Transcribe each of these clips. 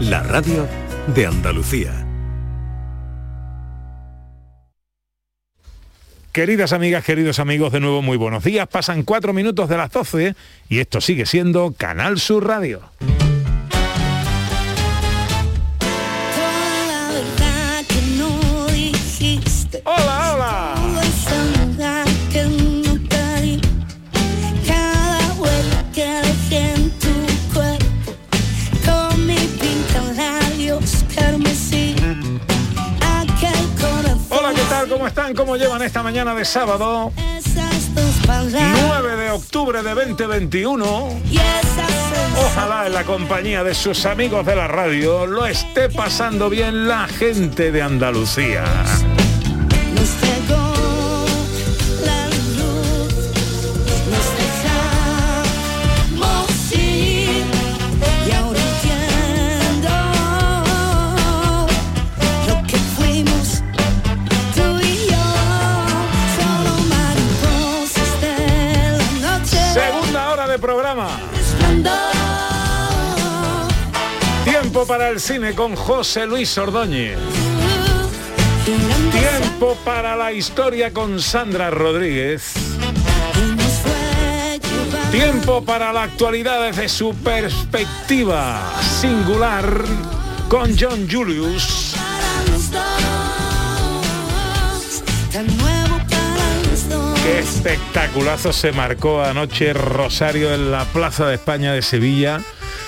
La radio de Andalucía. Queridas amigas, queridos amigos, de nuevo muy buenos días. Pasan cuatro minutos de las 12 y esto sigue siendo Canal Sur Radio. ¿Cómo están? ¿Cómo llevan esta mañana de sábado? 9 de octubre de 2021. Ojalá en la compañía de sus amigos de la radio lo esté pasando bien la gente de Andalucía. Para el cine con José Luis Ordóñez. Tiempo para la historia con Sandra Rodríguez. Tiempo para la actualidad desde su perspectiva singular con John Julius. Qué espectaculazo se marcó anoche Rosario en la Plaza de España de Sevilla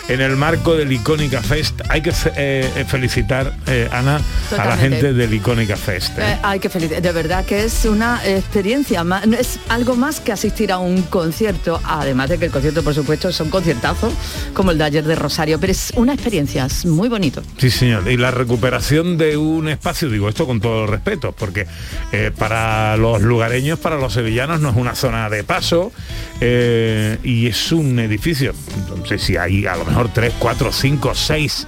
en el marco del Icónica Fest. Hay que eh, felicitar, eh, Ana, a la gente del Icónica Fest. ¿eh? Hay que felicitar, de verdad que es una experiencia, más, es algo más que asistir a un concierto, además de que el concierto, por supuesto, es un conciertazo, como el de ayer de Rosario, pero es una experiencia, es muy bonito. Sí, señor. Y la recuperación de un espacio, digo esto con todo el respeto, porque para los lugareños, para los sevillanos, no es una zona de paso y es un edificio. No sé si hay a lo mejor 3, 4, 5, 6,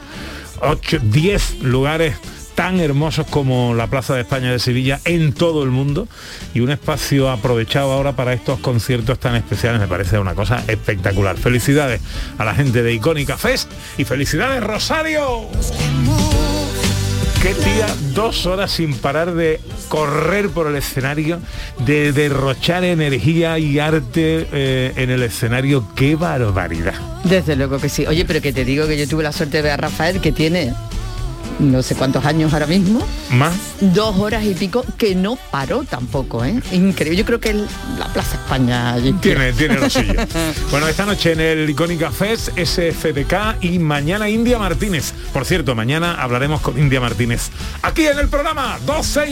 8, 10 lugares tan hermosos como la Plaza de España de Sevilla en todo el mundo y un espacio aprovechado ahora para estos conciertos tan especiales me parece una cosa espectacular. Felicidades a la gente de Icónica Fest y felicidades Rosario. Qué tía, dos horas sin parar de correr por el escenario, de derrochar energía y arte eh, en el escenario. ¡Qué barbaridad! Desde luego que sí. Oye, pero que te digo que yo tuve la suerte de ver a Rafael, que tiene no sé cuántos años ahora mismo, Más dos horas y pico, que no paró tampoco, ¿eh? Increíble. Yo creo que el- la Plaza España allí tiene, tiene lo suyo. Bueno, esta noche en el Icónica Fest, SFDK y mañana India Martínez. Por cierto, mañana hablaremos con India Martínez. Aquí en el programa 12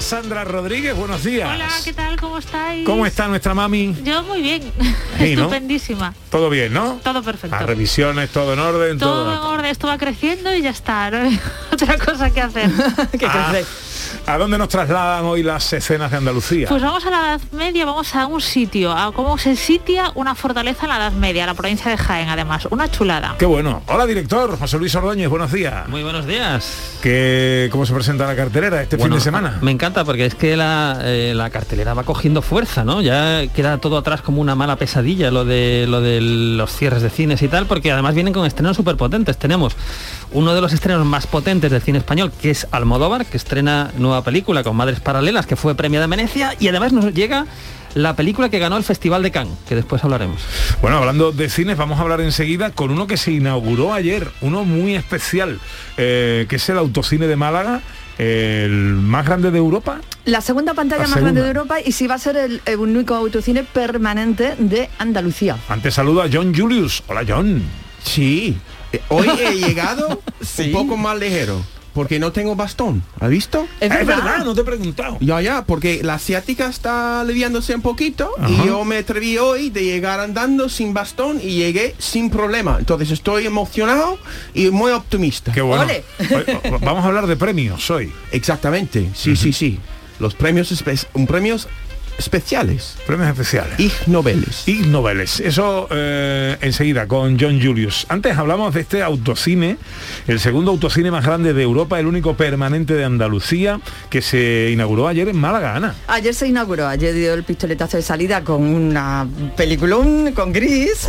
y 7. Hola Sandra Rodríguez, buenos días. Hola, ¿qué tal? ¿Cómo estáis? ¿Cómo está nuestra mami? Yo muy bien, Sí, ¿no? estupendísima. Todo bien, ¿no? Todo perfecto. Las revisiones, todo en orden, todo. Todo en orden, esto va creciendo y ya está, no hay otra cosa que hacer. Ah, ¿A dónde nos trasladan hoy las escenas de Andalucía? Pues vamos a la Edad Media, vamos a un sitio, a cómo se sitia una fortaleza en la Edad Media, la provincia de Jaén, además, una chulada. Qué bueno. Hola, director. José Luis Ordóñez, buenos días. Muy buenos días. ¿Qué, ¿Cómo se presenta la cartelera este fin de semana? Me encanta porque es que la, eh, la cartelera va cogiendo fuerza, ¿no? Ya queda todo atrás como una mala pesadilla lo de lo de los cierres de cines y tal, porque además vienen con estrenos súper potentes. Tenemos uno de los estrenos más potentes del cine español, que es Almodóvar, que estrena nueva película con Madres Paralelas, que fue premiada en Venecia, y además nos llega la película que ganó el Festival de Cannes, que después hablaremos. Bueno, hablando de cines, vamos a hablar enseguida con uno que se inauguró ayer, uno muy especial, eh, que es el Autocine de Málaga, el más grande de Europa. La segunda pantalla La más grande de Europa y sí va a ser el, el único autocine permanente de Andalucía. Antes saludo a John Julius. Hola, John. Sí. Eh, Hoy he llegado un poco más ligero. Porque no tengo bastón. ¿Has visto? Es verdad. no te he preguntado. Ya, ya, porque la asiática está aliviándose un poquito Ajá. y yo me atreví hoy de llegar andando sin bastón y llegué sin problema. Entonces estoy emocionado y muy optimista. Qué bueno. Ole. Vamos a hablar de premios hoy. Exactamente, sí, sí, sí. Los premios, un premios especiales. Premios especiales. Ig Nobeles. Ig Noveles. Eso eh, enseguida con John Julius. Antes hablamos de este autocine, el segundo autocine más grande de Europa, el único permanente de Andalucía, que se inauguró ayer en Málaga, Ana. Ayer se inauguró, ayer dio el pistoletazo de salida con una peliculón con gris,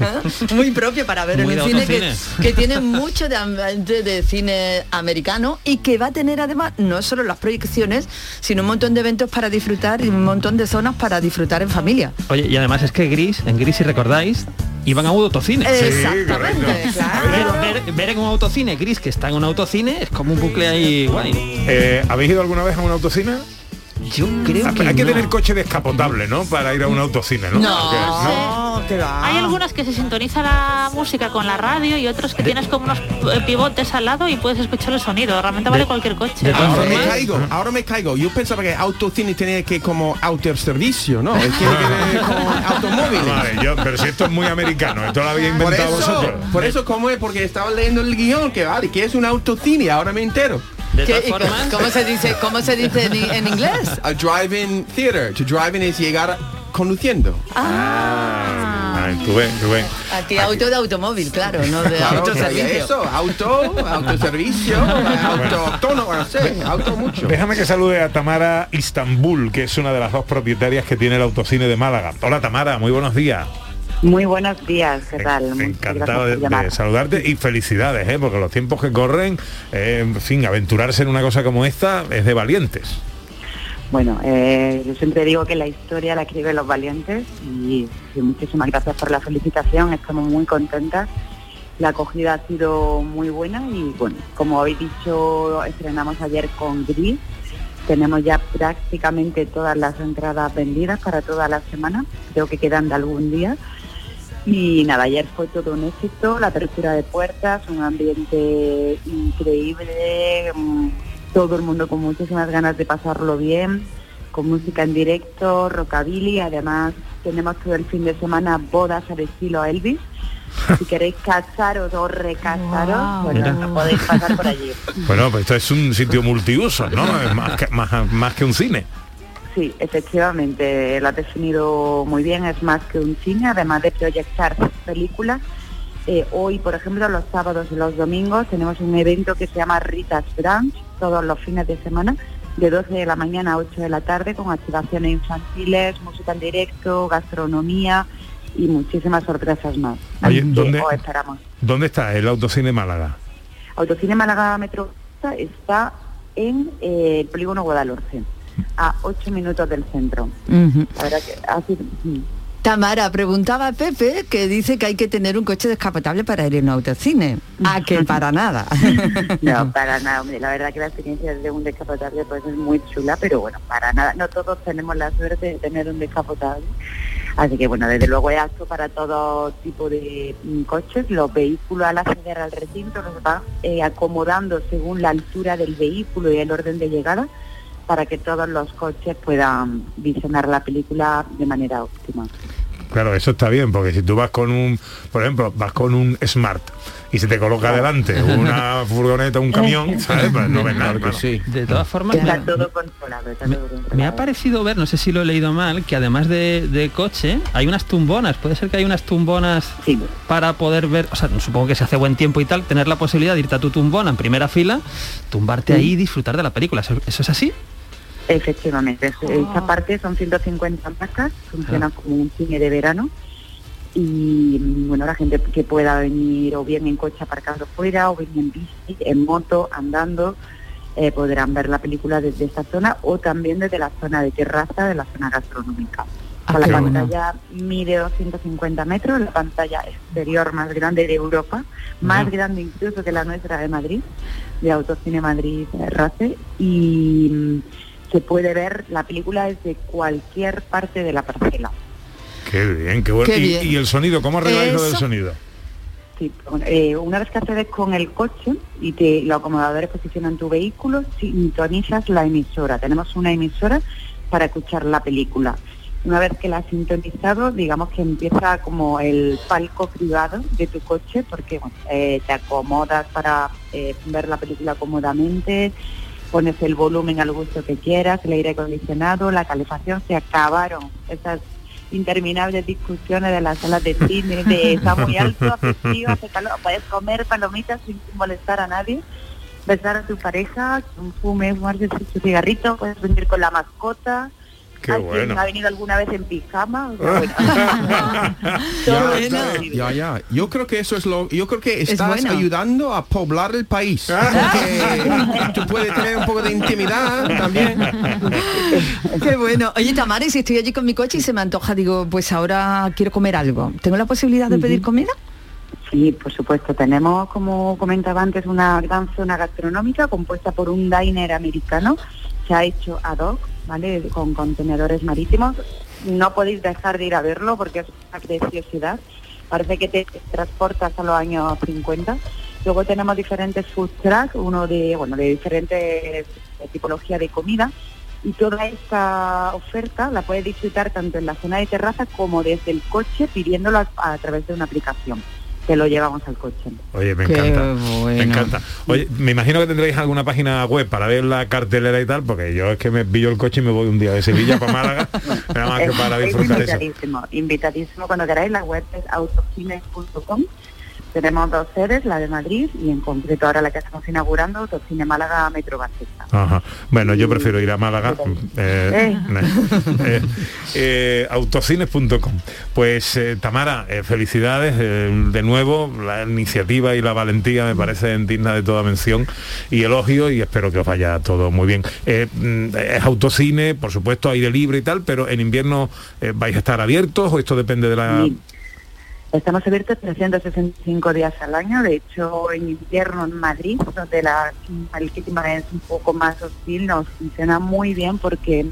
muy propio para ver Muy en de un cine que, tiene mucho de, ambiente de cine americano y que va a tener además no solo las proyecciones, sino un montón de eventos para disfrutar y un montón de zonas para disfrutar en familia. Oye, y además es que Gris, en Gris si recordáis, iban a un autocine. Exactamente, claro. Ver, ver- ver en un autocine Gris que está en un autocine es como un bucle ahí guay. Eh, ¿Habéis ido alguna vez a un autocine? Yo creo Hay que que no. tener coche descapotable, ¿no? Para ir a un autocine, ¿no? No, que va. Hay algunos que se sintoniza la música con la radio y otros que tienes como unos eh, pivotes al lado y puedes escuchar el sonido. Realmente vale cualquier coche. Ahora me caigo, ahora me caigo. Yo pensaba que autocine tenía que como autoservicio, ¿no? Tiene que ver con automóviles. Vale, yo, pero si esto es muy americano, esto lo Por inventado eso, vosotros. por eso como es, porque estaba leyendo el guion, que vale, que es un autocine, ahora me entero. De ¿Qué- todas y co- formas, ¿Cómo se dice, cómo se dice en, en inglés? A drive-in theater. To drive-in es llegar conduciendo. Ah, ay, tú ves, tú ves. Aquí auto de automóvil, claro, no de Claro, autoservicio. eso, auto, autoservicio, auto autónomo, no sé, auto mucho. Déjame que salude a Tamara Istanbul, que es una de las dos propietarias que tiene el autocine de Málaga. Hola Tamara, muy buenos días. Muy buenos días, ¿qué tal? Encantado de saludarte y felicidades, ¿eh? porque los tiempos que corren, eh, en fin, aventurarse en una cosa como esta es de valientes. Bueno, eh, yo siempre digo que la historia la escriben los valientes y, y muchísimas gracias por la felicitación, estamos muy contentas. La acogida ha sido muy buena y bueno, como habéis dicho, estrenamos ayer con Gris. Tenemos ya prácticamente todas las entradas vendidas para toda la semana, creo que quedan de algún día. Y nada, ayer fue todo un éxito, la apertura de puertas, un ambiente increíble, mm, todo el mundo con muchísimas ganas de pasarlo bien, con música en directo, rockabilly, además tenemos todo el fin de semana bodas al estilo Elvis. Si queréis casaros o recasaros, Wow. bueno, no podéis pasar por allí. Bueno, pues esto es un sitio multiuso, ¿no? Es más que, más, más que un cine. Sí, efectivamente, lo ha definido muy bien, es más que un cine, además de proyectar películas. Eh, hoy, por ejemplo, los sábados y los domingos tenemos un evento que se llama Rita's Brunch, todos los fines de semana, de 12 de la mañana a 8 de la tarde, con activaciones infantiles, música en directo, gastronomía y muchísimas sorpresas más. Oye, ¿dónde- os esperamos. ¿Dónde está el autocine Málaga? Autocine Málaga Metro está en eh, el polígono Guadalhorce, a 8 minutos del centro. Ujú. La verdad que ha sido... Tamara, preguntaba a Pepe que dice que hay que tener un coche descapotable para ir en un autocine. A que para nada. No, para nada, hombre. La verdad que la experiencia de un descapotable pues es muy chula, pero bueno, para nada. No todos tenemos la suerte de tener un descapotable. Así que bueno, desde luego es apto para todo tipo de mm, coches. Los vehículos al acceder al recinto los van eh, acomodando según la altura del vehículo y el orden de llegada para que todos los coches puedan visionar la película de manera óptima. Claro, eso está bien, porque si tú vas con un, por ejemplo, vas con un Smart y se te coloca delante una furgoneta, un camión, ¿sabes? Pues no ves nada. Claro claro. sí. de todas formas, Está me- todo controlado. está me, todo controlado. me ha parecido ver, no sé si lo he leído mal, que además de, de coche hay unas tumbonas. Puede ser que hay unas tumbonas Sí. para poder ver, o sea, supongo que se hace buen tiempo y tal, tener la posibilidad de irte a tu tumbona en primera fila, tumbarte ahí y disfrutar de la película. ¿Eso, eso es así? Efectivamente, es- Oh. esta parte son 150 marcas, funciona como un cine de verano y bueno, la gente que pueda venir o bien en coche aparcado fuera o bien en bici, en moto, andando, eh, podrán ver la película desde esta zona o también desde la zona de terraza de la zona gastronómica. Ah, la bueno. pantalla mide 250 metros, la pantalla exterior más grande de Europa, más grande incluso que la nuestra de Madrid, de Autocine Madrid eh, RACE, y se puede ver la película desde cualquier parte de la parcela. Qué bien, qué bueno. Qué y, bien. y el sonido, ¿cómo arregláis lo del sonido? Sí, eh, una vez que accedes con el coche y te, los acomodadores posicionan tu vehículo, sintonizas la emisora. Tenemos una emisora para escuchar la película. Una vez que la has sintonizado, digamos que empieza como el palco privado de tu coche, porque bueno, eh, te acomodas para eh, ver la película cómodamente, pones el volumen al gusto que quieras, el aire acondicionado, la calefacción, se acabaron esas interminables discusiones de las salas de cine, de está muy alto, hace frío, hace calor, puedes comer palomitas sin molestar a nadie, besar a tu pareja, un fume, fumarse su cigarrito, puedes venir con la mascota. Qué bueno. ha venido alguna vez en pijama. bueno. Ya, bueno. ya, ya. Yo creo que eso es lo. Yo creo que Es estás bueno. ayudando a poblar el país. Porque tú puedes tener un poco de intimidad también. Qué bueno. Oye, Tamara, si estoy allí con mi coche y se me antoja, digo, pues ahora quiero comer algo. ¿Tengo la posibilidad de pedir comida? Sí, por supuesto. Tenemos, como comentaba antes, una gran zona gastronómica compuesta por un diner americano. Se ha hecho ad hoc, ¿vale? Con contenedores marítimos. No podéis dejar de ir a verlo porque es una preciosidad. Parece que te transportas a los años 50. Luego tenemos diferentes food trucks, uno de, bueno, de diferentes eh, tipología de comida. Y toda esta oferta la puedes disfrutar tanto en la zona de terraza como desde el coche pidiéndolo a través de una aplicación. Te lo llevamos al coche. Oye, me Qué encanta. Me bueno. encanta. Oye, me imagino que tendréis alguna página web para ver la cartelera y tal, porque yo es que me pillo el coche y me voy un día de Sevilla para Málaga, nada más que Es- para es disfrutar eso. invitadísimo, invitadísimo cuando queráis. La web es autocines.com. Tenemos dos sedes, la de Madrid y en concreto ahora la que estamos inaugurando, Autocine Málaga Metro Baseta. Ajá. Bueno, yo prefiero ir a Málaga. eh, eh, eh, autocines.com. Pues eh, Tamara, eh, felicidades eh, de nuevo. La iniciativa y la valentía me parece digna de toda mención y elogio y espero que os vaya todo muy bien. Eh, mm, es autocine, por supuesto, aire libre y tal, pero en invierno eh, vais a estar abiertos o esto depende de la... Sí. Estamos abiertos 365 días al año, de hecho en invierno en Madrid, donde la, el clima es un poco más hostil, nos funciona muy bien porque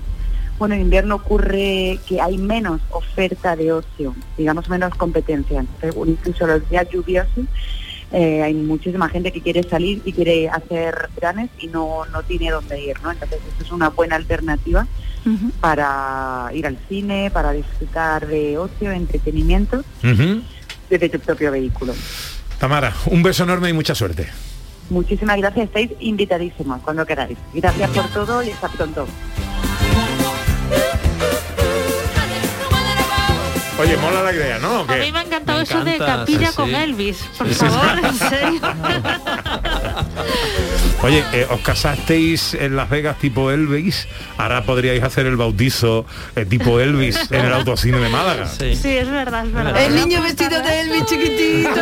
bueno, en invierno ocurre que hay menos oferta de ocio, digamos menos competencia. Entonces, incluso los días lluviosos eh, hay muchísima gente que quiere salir y quiere hacer planes y no, no tiene dónde ir, ¿no? Entonces esto es una buena alternativa para ir al cine, para disfrutar de ocio, entretenimiento desde tu propio vehículo. Tamara, un beso enorme y mucha suerte. Muchísimas gracias, estáis invitadísimos cuando queráis. Gracias por todo y hasta pronto. Oye, mola la idea, ¿no? ¿O A mí me ha encantado Me eso de capilla sí, con. Elvis. Por Sí, sí, sí. favor, en serio. Oye, eh, os casasteis en Las Vegas tipo Elvis, ahora podríais hacer el bautizo eh, tipo Elvis en el autocine de Málaga. Sí. Sí, es verdad, es verdad. El niño vestido de Elvis chiquitito.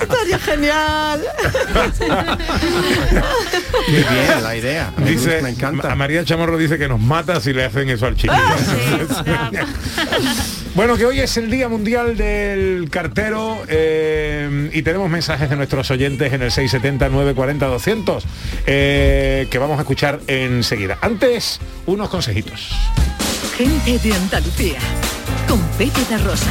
Estaría genial. Qué bien la idea. Me, Dice, gusta, me encanta. a María Chamorro dice que nos mata si le hacen eso al chiquillo. Sí, ya. Bueno, que hoy es el Día Mundial del Cartero eh, y tenemos mensajes de nuestros oyentes en el 670-940-200 eh, que vamos a escuchar enseguida. Antes, unos consejitos. Gente de Andalucía, con Pepe da Rosa.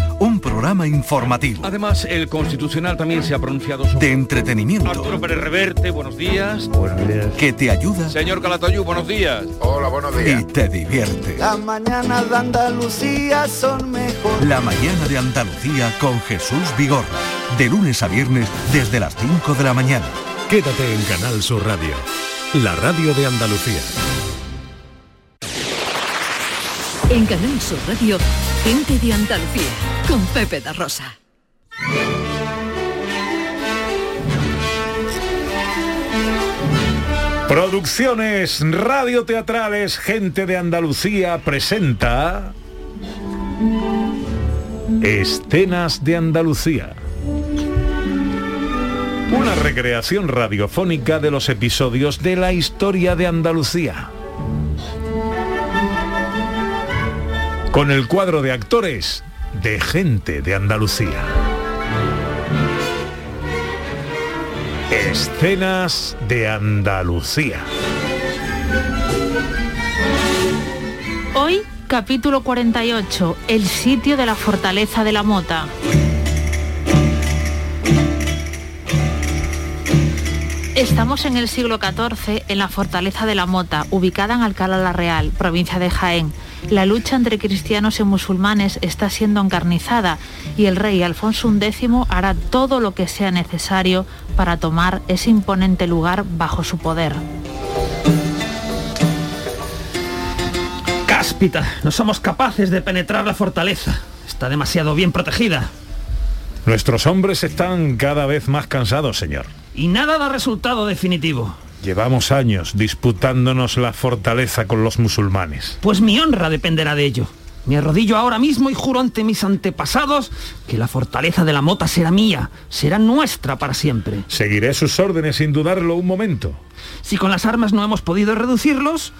Un programa informativo. Además, el Constitucional también se ha pronunciado sobre... De entretenimiento. Arturo Pérez Reverte, buenos días. Buenos días. Que te ayuda Señor Calatayú, buenos días. Hola, buenos y te divierte. Las mañanas de Andalucía son mejor. La mañana de Andalucía con Jesús Vigorra. De lunes a viernes desde las 5 de la mañana. Quédate en Canal Sur Radio, la radio de Andalucía. En Canal Sur Radio, Gente de Andalucía, con Pepe da Rosa. Producciones radioteatrales Gente de Andalucía presenta Escenas de Andalucía. Una recreación radiofónica de los episodios de la historia de Andalucía. Con el cuadro de actores de Gente de Andalucía. Escenas de Andalucía. Hoy, capítulo 48, el sitio de la fortaleza de la Mota. Estamos en el siglo XIV en la fortaleza de la Mota, ubicada en Alcalá la Real, provincia de Jaén. La lucha entre cristianos y musulmanes está siendo encarnizada y el rey Alfonso X hará todo lo que sea necesario para tomar ese imponente lugar bajo su poder. Cáspita, no somos capaces de penetrar la fortaleza. Está demasiado bien protegida. Nuestros hombres están cada vez más cansados, señor. Y nada da resultado definitivo. Llevamos años disputándonos la fortaleza con los musulmanes. Pues mi honra dependerá de ello. Me arrodillo ahora mismo y juro ante mis antepasados que la fortaleza de la mota será mía, será nuestra para siempre. Seguiré sus órdenes sin dudarlo un momento. Si con las armas no hemos podido reducirlos,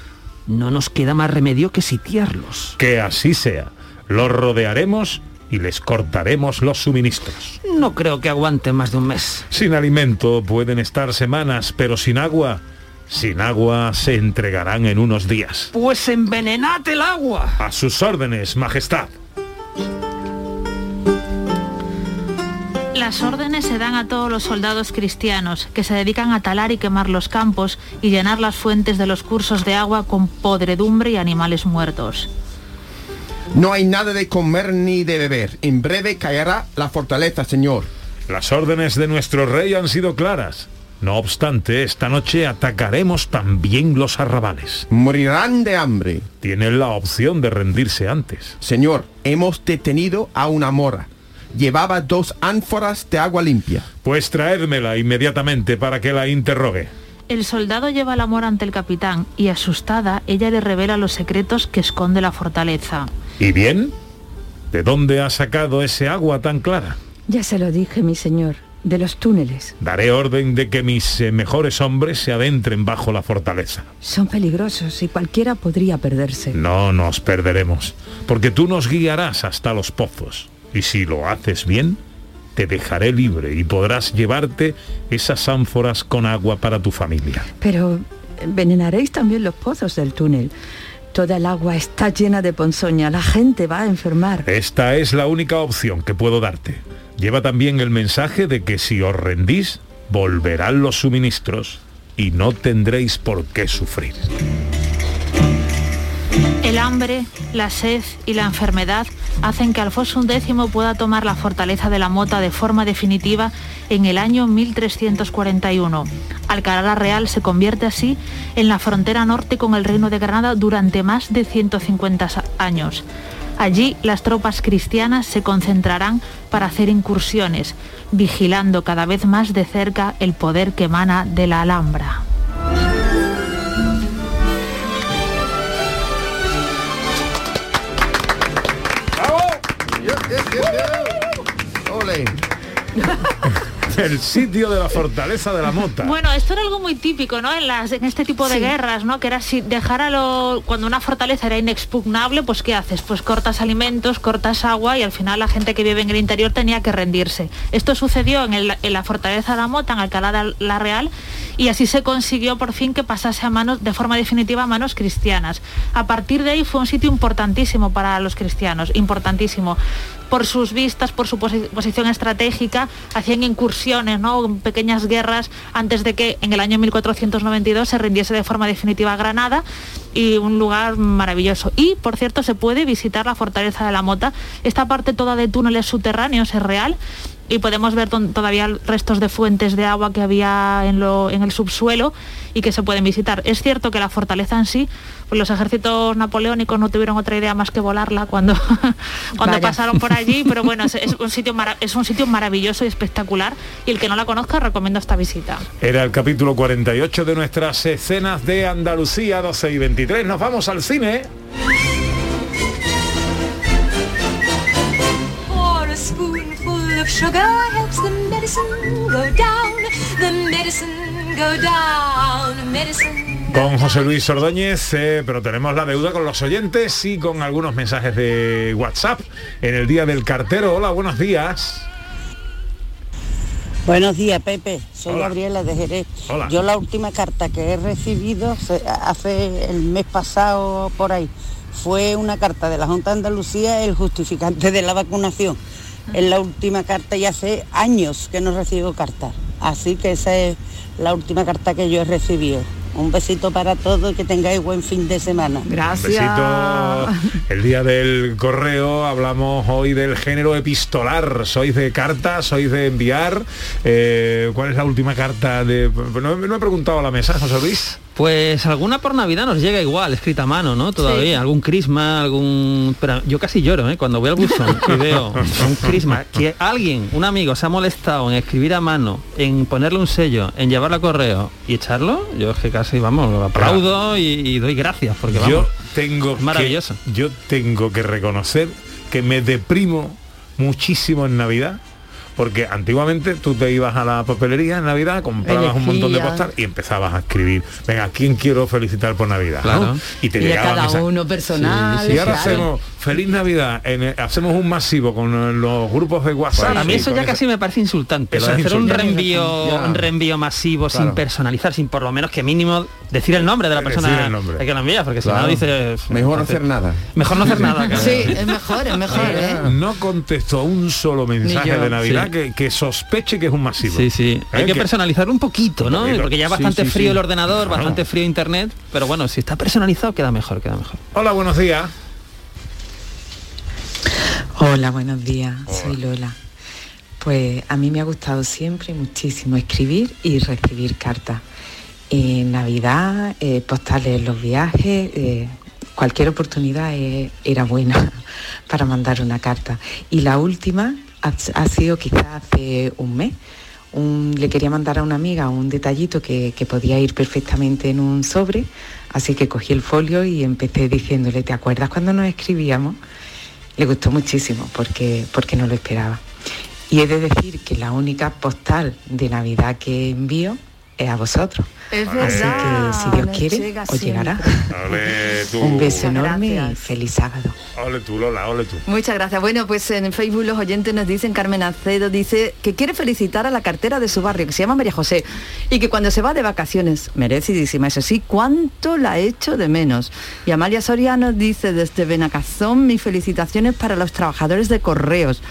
no nos queda más remedio que sitiarlos. Que así sea. Los rodearemos y les cortaremos los suministros. No creo que aguanten más de un mes. Sin alimento pueden estar semanas, pero sin agua, sin agua se entregarán en unos días. Pues envenenad el agua. A sus órdenes, Majestad. Las órdenes se dan a todos los soldados cristianos que se dedican a talar y quemar los campos y llenar las fuentes de los cursos de agua con podredumbre y animales muertos. No hay nada de comer ni de beber. En breve caerá la fortaleza, señor. Las órdenes de nuestro rey han sido claras. No obstante, esta noche atacaremos también los arrabales. Morirán de hambre. Tienen la opción de rendirse antes. Señor, hemos detenido a una mora. Llevaba dos ánforas de agua limpia. Pues traédmela inmediatamente para que la interrogue. El soldado lleva el amor ante el capitán y asustada ella le revela los secretos que esconde la fortaleza. ¿Y bien? ¿De dónde ha sacado ese agua tan clara? Ya se lo dije, mi señor, de los túneles. Daré orden de que mis eh, mejores hombres se adentren bajo la fortaleza. Son peligrosos y cualquiera podría perderse. No nos perderemos, porque tú nos guiarás hasta los pozos. Y si lo haces bien, te dejaré libre y podrás llevarte esas ánforas con agua para tu familia. Pero envenenaréis también los pozos del túnel. Toda el agua está llena de ponzoña. La gente va a enfermar. Esta es la única opción que puedo darte. Lleva también el mensaje de que si os rendís, volverán los suministros y no tendréis por qué sufrir. El hambre, la sed y la enfermedad hacen que Alfonso X pueda tomar la fortaleza de la Mota de forma definitiva en el año 1341. Alcalá Real se convierte así en la frontera norte con el Reino de Granada durante más de 150 años. Allí las tropas cristianas se concentrarán para hacer incursiones, vigilando cada vez más de cerca el poder que emana de la Alhambra. El sitio de la fortaleza de la mota. Bueno, esto era algo muy típico, ¿no? En, las, en este tipo de Sí. guerras, ¿no? Que era si dejar a lo... Cuando una fortaleza era inexpugnable, pues ¿qué haces? Pues cortas alimentos, cortas agua y al final la gente que vive en el interior tenía que rendirse. Esto sucedió en, el- en la fortaleza de la Mota, en Alcalá de la Real, y así se consiguió por fin que pasase a manos, de forma definitiva, a manos cristianas. A partir de ahí fue un sitio importantísimo para los cristianos, importantísimo por sus vistas, por su posi- posición estratégica, hacían incursiones, ¿no? pequeñas guerras antes de que en el año 1492 se rindiese de forma definitiva Granada y un lugar maravilloso. Y, por cierto, se puede visitar la fortaleza de la Mota. Esta parte toda de túneles subterráneos es real y podemos ver todavía restos de fuentes de agua que había en, lo- en el subsuelo y que se pueden visitar. Es cierto que la fortaleza en sí, pues los ejércitos napoleónicos no tuvieron otra idea más que volarla cuando, cuando Vaya. pasaron por allí, pero bueno, es, es un sitio es un sitio maravilloso y espectacular y el que no la conozca recomiendo esta visita. Era el capítulo 48 de nuestras escenas de Andalucía 12 y 23. Nos vamos al cine. Sugar helps the medicine go down. The medicine go down. Medicine. Con José Luis Ordóñez, eh, pero tenemos la deuda con los oyentes y con algunos mensajes de WhatsApp en el día del cartero. Hola, buenos días. Buenos días, Pepe. Soy Hola. Gabriela de Jerez. Hola. Yo la última carta que he recibido hace el mes pasado por ahí fue una carta de la Junta de Andalucía, el justificante de la vacunación. Es la última carta y hace años que no recibo cartas. Así que esa es la última carta que yo he recibido. Un besito para todos y que tengáis buen fin de semana. Besito. El día del correo hablamos hoy del género epistolar. ¿Sois de cartas? ¿Sois de enviar? Eh, ¿Cuál es la última carta de.? No, no he preguntado a la mesa, José Luis. Pues alguna por Navidad nos llega igual, escrita a mano, ¿no? Todavía, algún crisma, algún... Pero yo casi lloro, ¿eh? Cuando voy al buzón y veo un crisma, que alguien, un amigo, se ha molestado en escribir a mano, en ponerle un sello, en llevarlo a correo y echarlo, yo es que casi, vamos, lo aplaudo y, y doy gracias, porque vamos... yo tengo maravilloso. Que, yo tengo que reconocer que me deprimo muchísimo en Navidad. Porque antiguamente tú te ibas a la papelería en Navidad, comprabas un montón de postal y empezabas a escribir, venga, ¿a quién quiero felicitar por Navidad? ¿no? Claro. Y te Y llegaban cada esas- uno personal. y ahora claro. hacemos feliz Navidad, en el- hacemos un masivo con eh, los grupos de WhatsApp. a mí eso ya esa- casi me parece insultante. Eso lo de es hacer un reenvío, Ya. un reenvío masivo sin personalizar, sin por lo menos que mínimo decir el nombre de la Decir persona el que lo envía, porque si no dice Mejor no hacer nada. Mejor no hacer nada. claro. Sí, es mejor, es mejor, ¿eh? No contesto un solo mensaje de Navidad Sí. que, que sospeche que es un masivo. Sí, sí. Hay ¿Eh? que personalizarlo un poquito, ¿no? poquito. Porque ya Sí, bastante sí, frío sí. el ordenador, Claro. bastante frío internet, pero bueno, si está personalizado queda mejor, queda mejor. Hola, buenos días. Hola, buenos días, soy Lola. Pues a mí me ha gustado siempre muchísimo escribir y recibir cartas. En Navidad, eh, postales en los viajes, eh, cualquier oportunidad eh, era buena para mandar una carta. Y la última ha, ha sido quizás hace un mes. Un- le quería mandar a una amiga un detallito que, que podía ir perfectamente en un sobre, así que cogí el folio y empecé diciéndole, ¿te acuerdas cuando nos escribíamos? Le gustó muchísimo porque, porque no lo esperaba. Y he de decir que la única postal de Navidad que envío es a vosotros. Es Así verdad. que si Dios quiere, llega os llegará. Ole tú. Un beso Muchas enorme y feliz sábado. Ole tú, Lola, ole tú. Muchas gracias. Bueno, pues en Facebook los oyentes nos dicen, Carmen Acedo dice que quiere felicitar a la cartera de su barrio, que se llama María José, y que cuando se va de vacaciones, merecidísima, eso sí, cuánto la echo de menos. Y Amalia Soriano dice desde Benacazón, mis felicitaciones para los trabajadores de correos.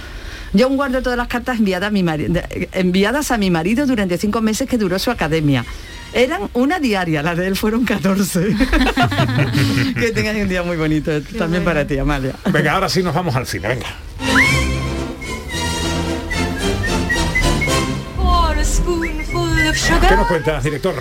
Yo aún guardo todas las cartas enviadas a mi, enviadas a mi marido durante cinco meses que duró su academia. Eran una diaria, las de él fueron 14. que tengas un día muy bonito también para ti, Amalia. Venga, ahora sí nos vamos al cine, venga. ¿Qué nos cuentas, director?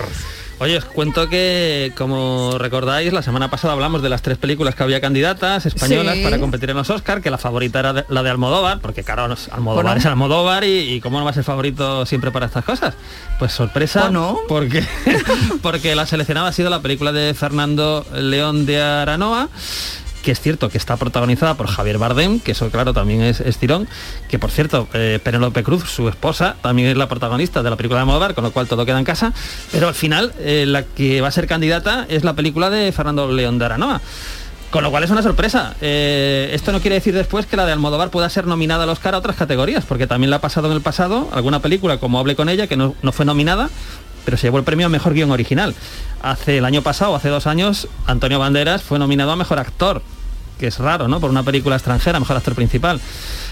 Oye, os cuento que, como recordáis, la semana pasada hablamos de las tres películas que había candidatas españolas Sí. para competir en los Oscar, que la favorita era de- la de Almodóvar, porque claro, Almodóvar Bueno. es Almodóvar y, y cómo no va a ser favorito siempre para estas cosas. Pues sorpresa, ¿O no? porque, porque la seleccionada ha sido la película de Fernando León de Aranoa, que es cierto que está protagonizada por Javier Bardem, que eso claro también es, es tirón, que por cierto, eh, Penélope Cruz, su esposa, también es la protagonista de la película de Almodóvar, con lo cual todo queda en casa, pero al final eh, la que va a ser candidata es la película de Fernando León de Aranoa. Con lo cual es una sorpresa. Eh, esto no quiere decir después que la de Almodóvar pueda ser nominada al Oscar a otras categorías, porque también la ha pasado en el pasado alguna película como Hable con ella, que no, no fue nominada, pero se llevó el premio a Mejor Guión Original. Hace el año pasado, hace dos años, Antonio Banderas fue nominado a Mejor Actor, que es raro, ¿no? Por una película extranjera, Mejor Actor Principal.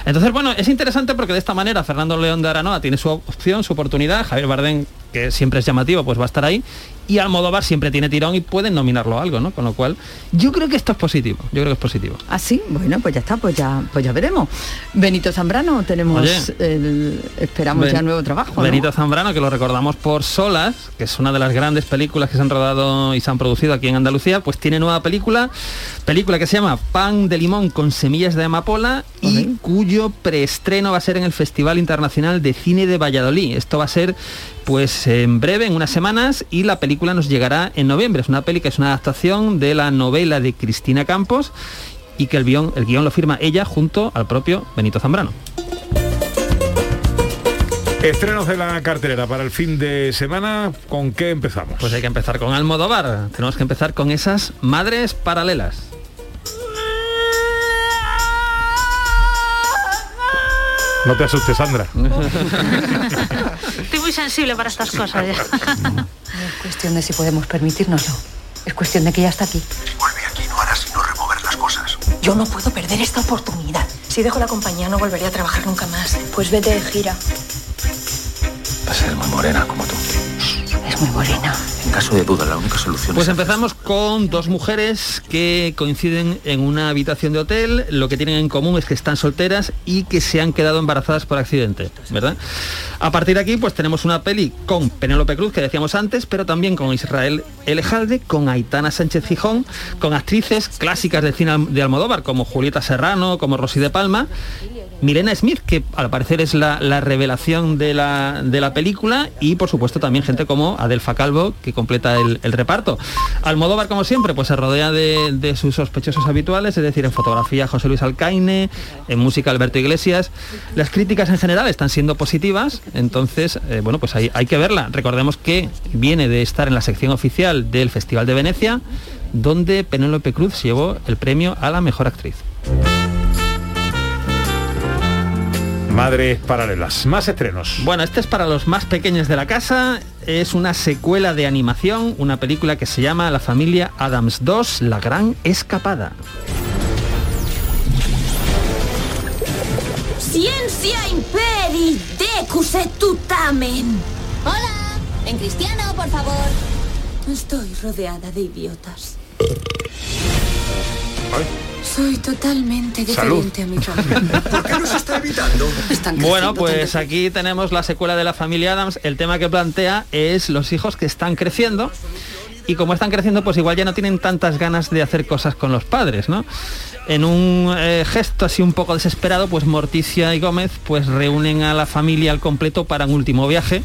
Entonces, bueno, es interesante porque de esta manera Fernando León de Aranoa tiene su opción, su oportunidad, Javier Bardem, que siempre es llamativo, pues va a estar ahí, y Almodóvar siempre tiene tirón y pueden nominarlo a algo, ¿no? Con lo cual, yo creo que esto es positivo, yo creo que es positivo. Ah, sí, bueno, pues ya está, pues ya, pues ya veremos. Benito Zambrano, tenemos Oye. el- esperamos Ben- ya nuevo trabajo. ¿no? Benito Zambrano, que lo recordamos por Solas, que es una de las grandes películas que se han rodado y se han producido aquí en Andalucía, pues tiene nueva película, película que se llama Pan de limón con semillas de amapola y cuyo preestreno va a ser en el Festival Internacional de Cine de Valladolid. Esto va a ser pues en breve, en unas semanas, y la película nos llegará en noviembre. Es una peli que es una adaptación de la novela de Cristina Campos y que el guion, el guion lo firma ella junto al propio Benito Zambrano. Estrenos de la cartelera para el fin de semana, ¿con qué empezamos? Pues hay que empezar con Almodóvar. Tenemos que empezar con esas madres paralelas. No te asustes, Sandra. Estoy muy sensible para estas cosas ya. No es cuestión de si podemos permitirnoslo. Es cuestión de que ya está aquí. Vuelve aquí, no harás sino remover las cosas. Yo no puedo perder esta oportunidad. Si dejo la compañía no volveré a trabajar nunca más. Pues vete de gira. Va a ser muy morena como tú. Es muy morena. En caso de duda, la única solución Pues es... empezamos con dos mujeres que coinciden en una habitación de hotel. Lo que tienen en común es que están solteras y que se han quedado embarazadas por accidente, ¿verdad? A partir de aquí, pues tenemos una peli con Penélope Cruz, que decíamos antes, pero también con Israel Elejalde, con Aitana Sánchez Gijón, con actrices clásicas del cine de Almodóvar, como Julieta Serrano, como Rosy de Palma, Milena Smith, que al parecer es la, la revelación de la, de la película, y por supuesto también gente como Adelfa Calvo, que completa el, el reparto. Almodóvar, como siempre, pues se rodea de, de sus sospechosos habituales, es decir, en fotografía José Luis Alcaine, en música Alberto Iglesias. Las críticas en general están siendo positivas, entonces, eh, bueno, pues hay, hay que verla. Recordemos que viene de estar en la sección oficial del Festival de Venecia, donde Penélope Cruz se llevó el premio a la mejor actriz. Madres paralelas. Más estrenos. Bueno, este es para los más pequeños de la casa. Es una secuela de animación, una película que se llama La familia Adams 2, La Gran Escapada. Ciencia imperi decus et tutamen. Hola, en cristiano, por favor. Estoy rodeada de idiotas. Soy totalmente Salud. diferente a mi familia. ¿Por qué nos está evitando? Están Bueno, pues aquí tenemos la secuela de la familia Adams. El tema que plantea es los hijos que están creciendo y como están creciendo, pues igual ya no tienen tantas ganas de hacer cosas con los padres, ¿no? En un eh, gesto así un poco desesperado, pues Morticia y Gómez pues reúnen a la familia al completo para un último viaje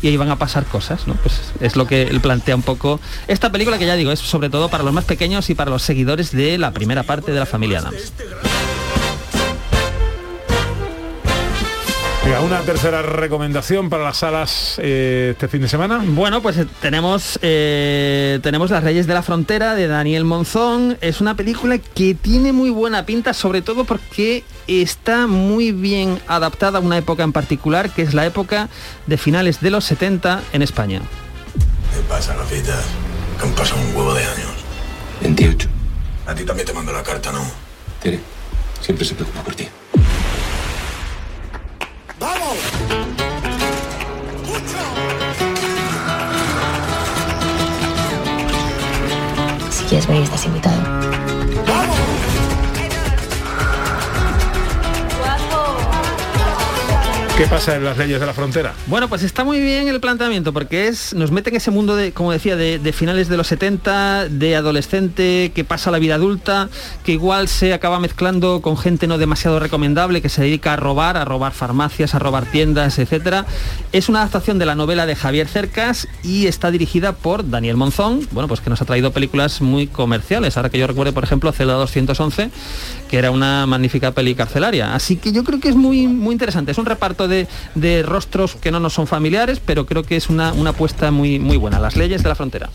y ahí van a pasar cosas, ¿no? Pues es lo que él plantea un poco esta película que ya digo es sobre todo para los más pequeños y para los seguidores de la primera parte de la familia Adams. Venga, una tercera recomendación para las salas eh, este fin de semana. Bueno, pues eh, tenemos eh, tenemos Las Reyes de la Frontera de Daniel Monzón. Es una película que tiene muy buena pinta, sobre todo porque está muy bien adaptada a una época en particular, que es la época de finales de los 70 en España. ¿Qué pasa, gafitas? Que han pasado un huevo de años. 28. A ti también te mando la carta, ¿no? Tere, siempre se preocupa por ti. Si quieres venir, estás invitado. ¿Qué pasa en las leyes de la frontera? Bueno, pues está muy bien el planteamiento porque es nos mete en ese mundo de, como decía, de, finales de los 70, de adolescente que pasa la vida adulta, que igual se acaba mezclando con gente no demasiado recomendable, que se dedica a robar, a robar farmacias, a robar tiendas, etcétera. Es una adaptación de la novela de Javier Cercas y está dirigida por Daniel Monzón, bueno, pues que nos ha traído películas muy comerciales. Ahora que yo recuerde, por ejemplo, Celda 211, que era una magnífica peli carcelaria. Así que yo creo que es muy, muy interesante. Es un reparto de, de rostros que no nos son familiares, pero creo que es una, una apuesta muy, muy buena. Las leyes de la frontera.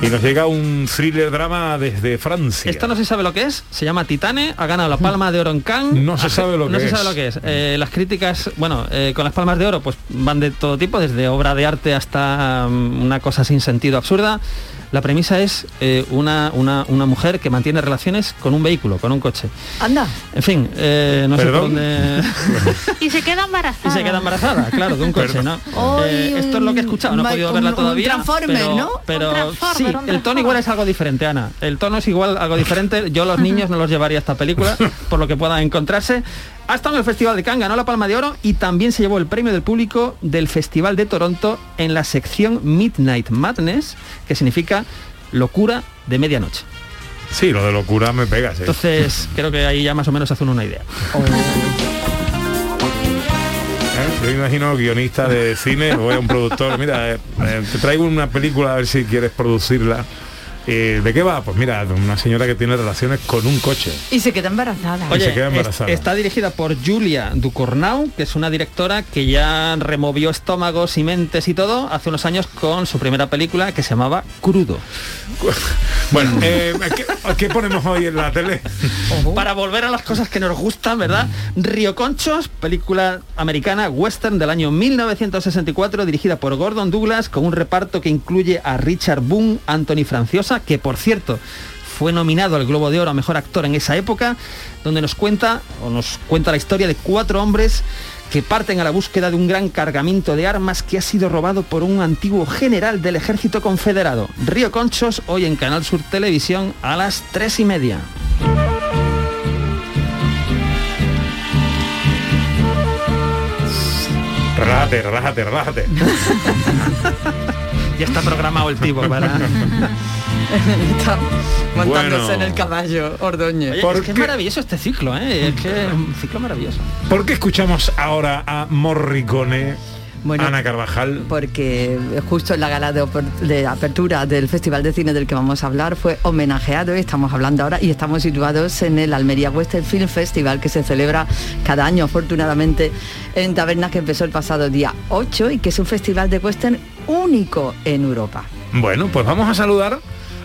Y nos llega un thriller drama desde Francia. Esto no se sabe lo que es, se llama Titane, ha ganado la Palma de Oro en Cannes. No se sabe lo no que se es. sabe lo que es. Eh, las críticas, bueno, eh, con las Palmas de Oro pues van de todo tipo, desde obra de arte hasta mm, una cosa sin sentido absurda. La premisa es eh, una, una, una mujer que mantiene relaciones con un vehículo, con un coche. Anda. En fin, eh, no sé por ¿Perdón? dónde... Y se queda embarazada. y se queda embarazada, claro, de un coche, ¿no? Eh, esto es lo que he escuchado, no he un- podido un- verla un todavía. Transformer, pero, ¿no? Pero Un sí, un el tono igual es algo diferente, Ana. El tono es igual algo diferente. Yo los niños no los llevaría a esta película, por lo que puedan encontrarse. Ha estado en el Festival de Cannes, ganó la Palma de Oro y también se llevó el premio del público del Festival de Toronto en la sección Midnight Madness, que significa locura de medianoche. Sí, lo de locura me pega, sí. Entonces, creo que ahí ya más o menos hacen una idea. ¿Eh? Yo me imagino guionista de cine o un productor. Mira, eh, eh, te traigo una película a ver si quieres producirla. Eh, ¿De qué va? Pues mira, de una señora que tiene relaciones con un coche. Y se queda embarazada. Y se queda es- embarazada. está dirigida por Julia Ducournau, que es una directora que ya removió estómagos y mentes y todo hace unos años con su primera película que se llamaba Crudo. Bueno, eh, ¿qué, qué ponemos hoy en la tele? Para volver a las cosas que nos gustan, ¿verdad? Río Conchos, película americana western del año 1964, dirigida por Gordon Douglas, con un reparto que incluye a Richard Boone, Anthony Franciosa, que por cierto fue nominado al Globo de Oro a Mejor Actor en esa época, donde nos cuenta, o nos cuenta la historia de cuatro hombres que parten a la búsqueda de un gran cargamento de armas que ha sido robado por un antiguo general del ejército confederado. Río Conchos, hoy en Canal Sur Televisión a las tres y media. Ya está programado el tipo para... Está montándose Bueno. en el caballo, Ordóñez. Oye, es que es maravilloso este ciclo, ¿eh? Es que es un ciclo maravilloso. ¿Por qué escuchamos ahora a Morricone, Bueno, Ana Carvajal? porque justo en la gala de apertura del Festival de Cine del que vamos a hablar fue homenajeado y estamos hablando ahora y estamos situados en el Almería Western Film Festival que se celebra cada año afortunadamente en Tabernas que empezó el pasado día 8 y que es un festival de western único en Europa. Bueno, pues vamos a saludar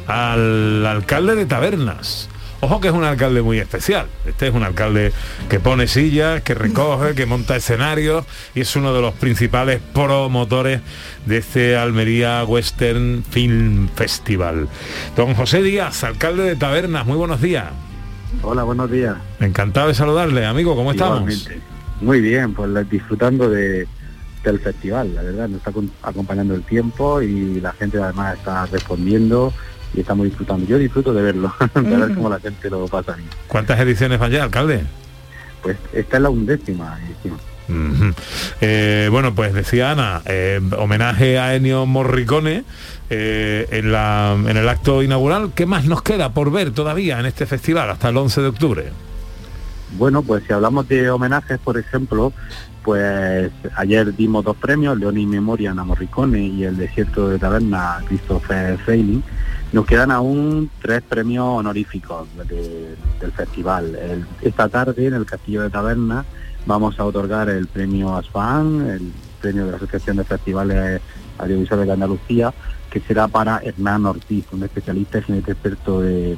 al alcalde de Tabernas. Ojo que es un alcalde muy especial. Este es un alcalde que pone sillas, que recoge, que monta escenarios y es uno de los principales promotores de este Almería Western Film Festival. Don José Díaz, alcalde de Tabernas, muy buenos días. Hola, buenos días. Encantado de saludarle, amigo, ¿cómo estamos? Muy bien, pues disfrutando de, del festival, la verdad, nos está acom- acompañando el tiempo y la gente además está respondiendo y estamos disfrutando. Yo disfruto de verlo, de ver cómo la gente lo pasa bien. ¿Cuántas ediciones van ya, alcalde? Pues esta es la undécima edición. Eh, bueno, pues decía Ana, eh, homenaje a Ennio Morricone eh, en, la- en el acto inaugural. ¿Qué más nos queda por ver todavía en este festival hasta el 11 de octubre? Bueno, pues si hablamos de homenajes, por ejemplo, pues ayer dimos dos premios, León y Memoriam a Morricone y el Desierto de Taberna Christopher Feiling. Nos quedan aún tres premios honoríficos de- del festival. Esta tarde en el Castillo de Taberna vamos a otorgar el premio ASFAN, el premio de la Asociación de Festivales Audiovisuales de Andalucía, que será para Hernán Ortiz, un especialista y experto de,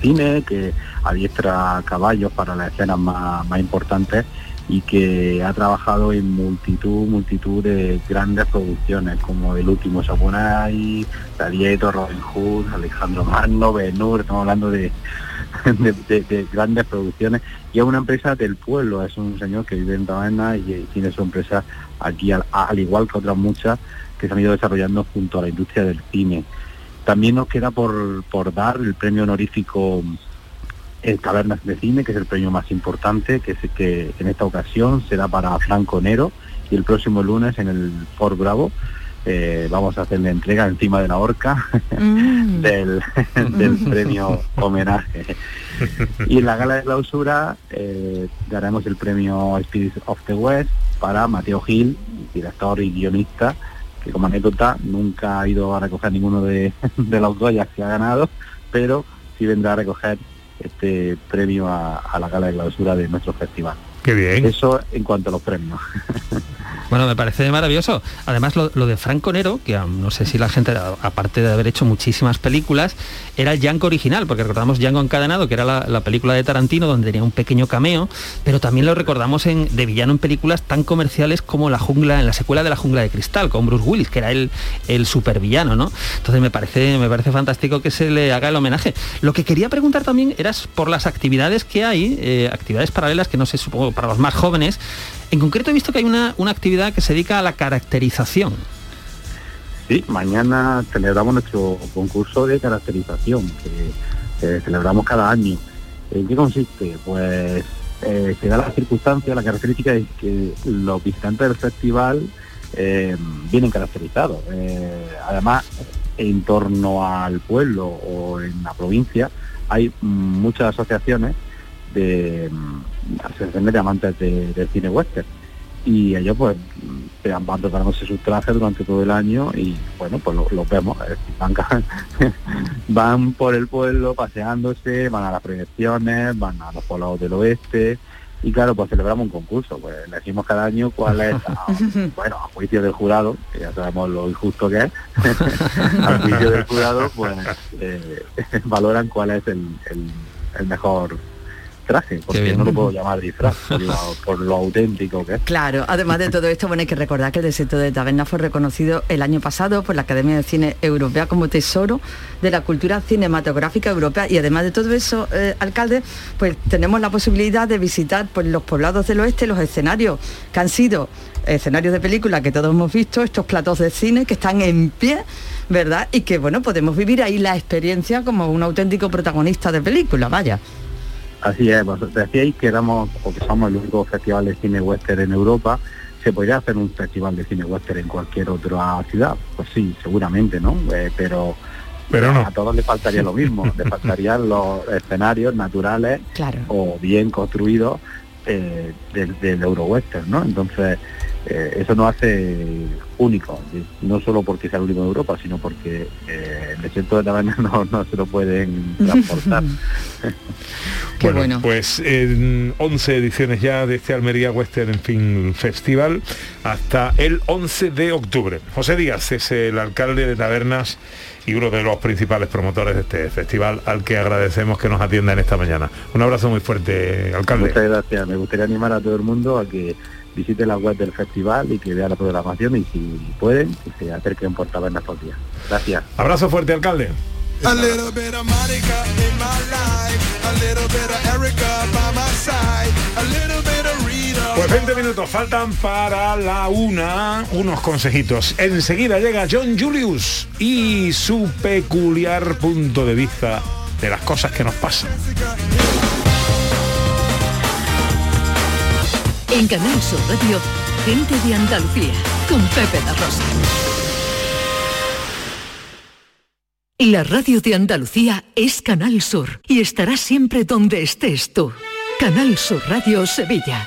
cine, que adiestra caballos para las escenas más importantes y que ha trabajado en multitud, multitud de grandes producciones como El último Samurai, Gladiator, Robin Hood, Alejandro Magno, Ben-Hur, estamos hablando de, de, de- de grandes producciones y es una empresa del pueblo, es un señor que vive en Taberna y tiene su empresa aquí al, al igual que otras muchas que se han ido desarrollando junto a la industria del cine. También nos queda por, por dar el premio honorífico el Tabernas de Cine, que es el premio más importante, que, es, que en esta ocasión será para Franco Nero y el próximo lunes en el Fort Bravo eh, vamos a hacer la entrega encima de la horca del, del premio homenaje. Y en la gala de clausura eh, daremos el premio Spirits of the West para Mateo Gil, director y guionista, que como anécdota nunca ha ido a recoger ninguno de, de los Goyas que ha ganado, pero sí vendrá a recoger este premio a, a la gala de clausura de nuestro festival. Qué bien. Eso en cuanto a los premios. Bueno, me parece maravilloso. Además, lo, de Franco Nero, que no sé si la gente, aparte de haber hecho muchísimas películas, era el Django original, porque recordamos Django encadenado, que era la, la película de Tarantino, donde tenía un pequeño cameo, pero también lo recordamos en, de villano en películas tan comerciales como La Jungla, en la secuela de La Jungla de Cristal, con Bruce Willis, que era el, el supervillano, ¿no? Entonces me parece, me parece fantástico que se le haga el homenaje. Lo que quería preguntar también era por las actividades que hay, eh, actividades paralelas que no sé, supongo, para los más jóvenes. En concreto he visto que hay una, una actividad que se dedica a la caracterización. Sí, mañana celebramos nuestro concurso de caracterización que celebramos cada año. ¿En qué consiste? Pues eh, se da la circunstancia, la característica de que los visitantes del festival eh, vienen caracterizados. Eh, además, en torno al pueblo o en la provincia hay muchas asociaciones de asociaciones de amantes de- del cine western. Y ellos pues van preparándose sus trajes durante todo el año y bueno pues lo- los vemos es decir, van, por el pueblo paseándose van a las proyecciones van a los poblados del oeste y claro, pues celebramos un concurso, pues le decimos cada año cuál es, a- bueno, a juicio del jurado, que ya sabemos lo injusto que es, a juicio del jurado, pues eh, valoran cuál es el, el- el mejor traje, porque bien. no lo puedo llamar disfraz, por lo, por lo auténtico que es. Claro, además de todo esto, bueno, hay que recordar que el desierto de Taberna fue reconocido el año pasado por la Academia de Cine Europea como tesoro de la cultura cinematográfica europea y además de todo eso, eh, alcalde, pues tenemos la posibilidad de visitar pues, los poblados del oeste, los escenarios que han sido escenarios de película que todos hemos visto, estos platos de cine que están en pie, ¿verdad? Y que, bueno, podemos vivir ahí la experiencia como un auténtico protagonista de película, vaya. Así es, vosotros decíais que éramos, o que somos el único festival de cine western en Europa, ¿se podría hacer un festival de cine western en cualquier otra ciudad? Pues sí, seguramente, ¿no? Eh, pero Pero no. a todos les faltaría lo mismo, les faltarían los escenarios naturales Claro. o bien construidos eh, del, del Eurowestern, ¿no? Entonces, eh, eso nos hace único, no solo porque sea el único de Europa, sino porque eh, el desierto de Taberna no, no se lo pueden transportar. bueno, pues en 11 ediciones ya de este Almería Western Film Festival hasta el 11 de octubre. José Díaz es el alcalde de Tabernas y uno de los principales promotores de este festival al que agradecemos que nos atienda en esta mañana. Un abrazo muy fuerte, alcalde. Muchas gracias. Me gustaría animar a todo el mundo a que visite la web del festival y que vea la programación y si pueden, que se acerquen por Tabernas por día. Gracias. Abrazo fuerte, alcalde. A little bit of Monica in my life, a little bit of Erica by my side, a little bit of Rita. Pues 20 minutos faltan para la una, unos consejitos. Enseguida llega John Julius y su peculiar punto de vista de las cosas que nos pasan. En Canal Sur Radio, gente de Andalucía, con Pepe da Rosa. La radio de Andalucía es Canal Sur y estará siempre donde estés tú. Canal Sur Radio Sevilla.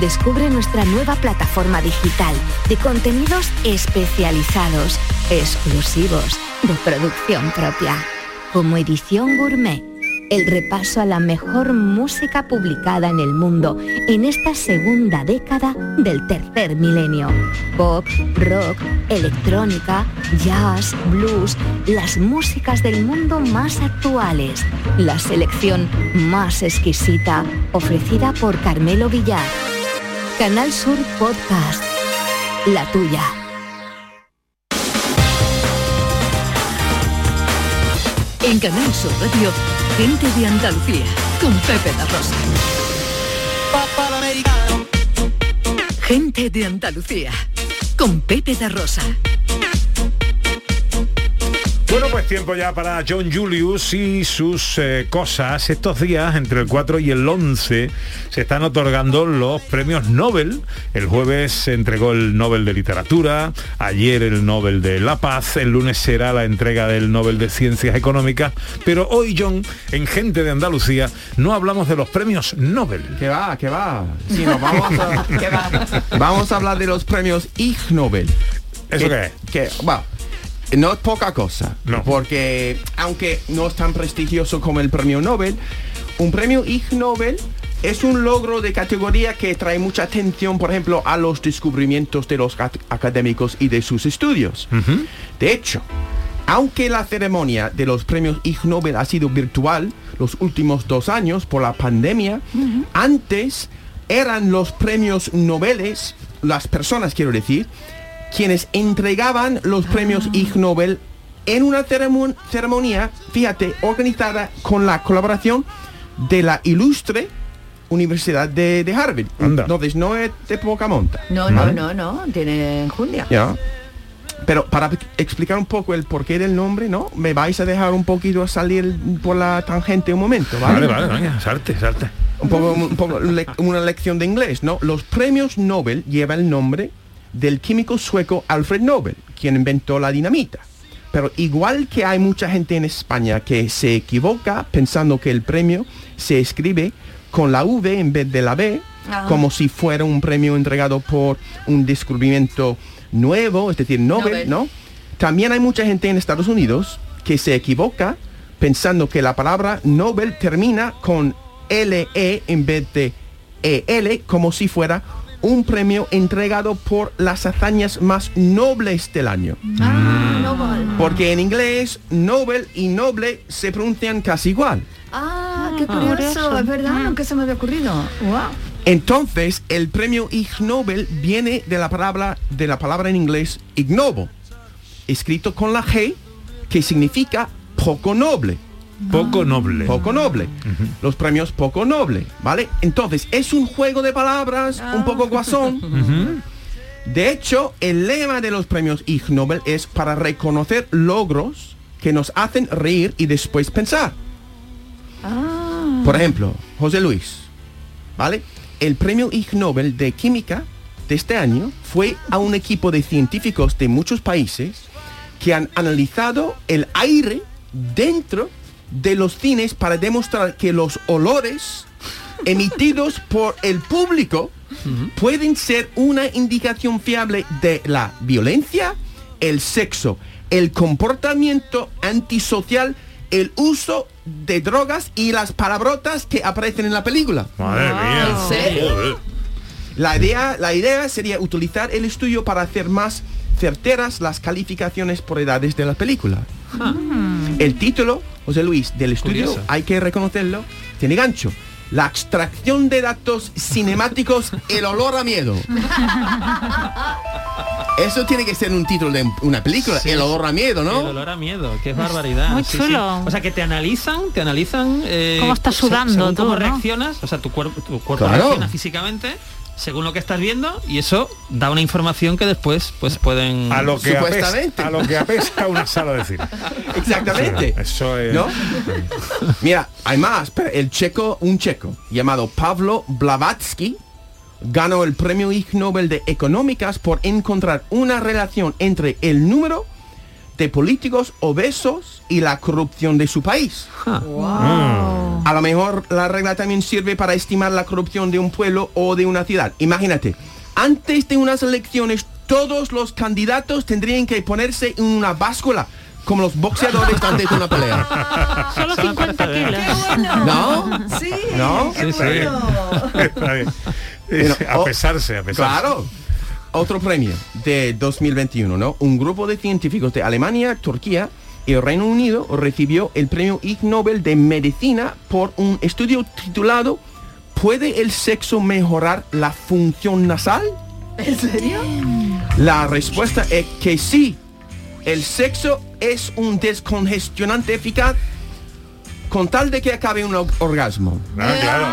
Descubre nuestra nueva plataforma digital de contenidos especializados, exclusivos, de producción propia, como edición gourmet. El repaso a la mejor música publicada en el mundo en esta segunda década del tercer milenio. Pop, rock, electrónica, jazz, blues, las músicas del mundo más actuales. La selección más exquisita ofrecida por Carmelo Villar. Canal Sur Podcast. La tuya. En Canal Sur Radio, gente de Andalucía, con Pepe da Rosa. Gente de Andalucía, con Pepe da Rosa. Bueno, pues tiempo ya para John Julius y sus eh, cosas. Estos días, entre el 4 y el 11, se están otorgando los premios Nobel. El jueves se entregó el Nobel de Literatura, ayer el Nobel de la Paz, el lunes será la entrega del Nobel de Ciencias Económicas, pero hoy, John, en Gente de Andalucía, no hablamos de los premios Nobel. Que va, que va. Sí, no, vamos, a, vamos a hablar de los premios Ig Nobel. ¿Eso que, qué es? Que, bueno, no es poca cosa, porque aunque no es tan prestigioso como el premio Nobel, un premio Ig Nobel es un logro de categoría que trae mucha atención, por ejemplo, a los descubrimientos de los ac- académicos y de sus estudios. De hecho, aunque la ceremonia de los premios Ig Nobel ha sido virtual los últimos dos años por la pandemia, antes eran los premios Nobeles, las personas quiero decir, quienes entregaban los premios Ig Nobel en una ceremo- ceremonia, fíjate, organizada con la colaboración de la ilustre Universidad de, de Harvard. Entonces no es de poca monta. No, no, ¿vale? no, no, tiene enjundia. Ya. Pero para explicar un poco el porqué del nombre, ¿no? Me vais a dejar un poquito a salir por la tangente un momento, ¿vale? Vale, vale, venga, salte, salte. un poco, un poco le- una lección de inglés, ¿no? Los premios Nobel llevan el nombre del químico sueco Alfred Nobel, quien inventó la dinamita. Pero igual que hay mucha gente en España que se equivoca pensando que el premio se escribe con la V en vez de la B, como si fuera un premio entregado por un descubrimiento nuevo, es decir, Nobel, Nobel. ¿no? También hay mucha gente en Estados Unidos que se equivoca pensando que la palabra Nobel termina con LE en vez de EL, como si fuera un premio entregado por las hazañas más nobles del año. Porque en inglés Nobel y noble se pronuncian casi igual. Ah, qué Ah, curioso, es verdad, nunca se me había ocurrido. Wow. Entonces, el premio Ig Nobel viene de la palabra de la palabra en inglés ignoble, escrito con la G, que significa poco noble. Poco noble. Poco noble. Los premios poco noble, ¿vale? Entonces, es un juego de palabras un poco guasón. De hecho, el lema de los premios Ig Nobel es para reconocer logros que nos hacen reír y después pensar. Por ejemplo, José Luis, ¿vale? El premio Ig Nobel de Química de este año fue a un equipo de científicos de muchos países que han analizado el aire dentro de los cines para demostrar que los olores emitidos por el público pueden ser una indicación fiable de la violencia, el sexo, el comportamiento antisocial, el uso de drogas y las palabrotas que aparecen en la película. Madre mía. ¿En serio? Joder. La idea, la idea sería utilizar el estudio para hacer más certeras las calificaciones por edades de la película. El título, José Luis, del estudio, Curioso. hay que reconocerlo, tiene gancho. La extracción de datos cinemáticos, el olor a miedo. Eso tiene que ser un título de una película, Sí. el olor a miedo, ¿no? El olor a miedo, qué barbaridad. Muy Sí, chulo. sí. O sea, que te analizan, te analizan... eh, Cómo estás se- sudando según tú, cómo ¿no? reaccionas, o sea, tu cuerpo, tu cuerpo Claro. reacciona físicamente según lo que estás viendo y eso da una información que después pues pueden... A lo que apesta, a lo que apesta una sala de cine. Exactamente. Eso es. ¿No? Mira, hay más. pero el checo, un checo llamado Pablo Blavatsky ganó el premio Ig Nobel de Económicas por encontrar una relación entre el número de políticos obesos y la corrupción de su país. A lo mejor la regla también sirve para estimar la corrupción de un pueblo o de una ciudad. Imagínate, antes de unas elecciones todos los candidatos tendrían que ponerse en una báscula como los boxeadores antes de una pelea. Solo 50 kilos. ¿No? Sí, ¿No? qué Sí, sí. bueno. Está bien. Bueno, a o- pesarse, a pesarse. Claro. Otro premio de 2021, ¿no? Un grupo de científicos de Alemania, Turquía y el Reino Unido recibió el premio Ig Nobel de Medicina por un estudio titulado ¿Puede el sexo mejorar la función nasal? ¿En serio? La respuesta es que sí. El sexo es un descongestionante eficaz con tal de que acabe un or- orgasmo. Ah, claro.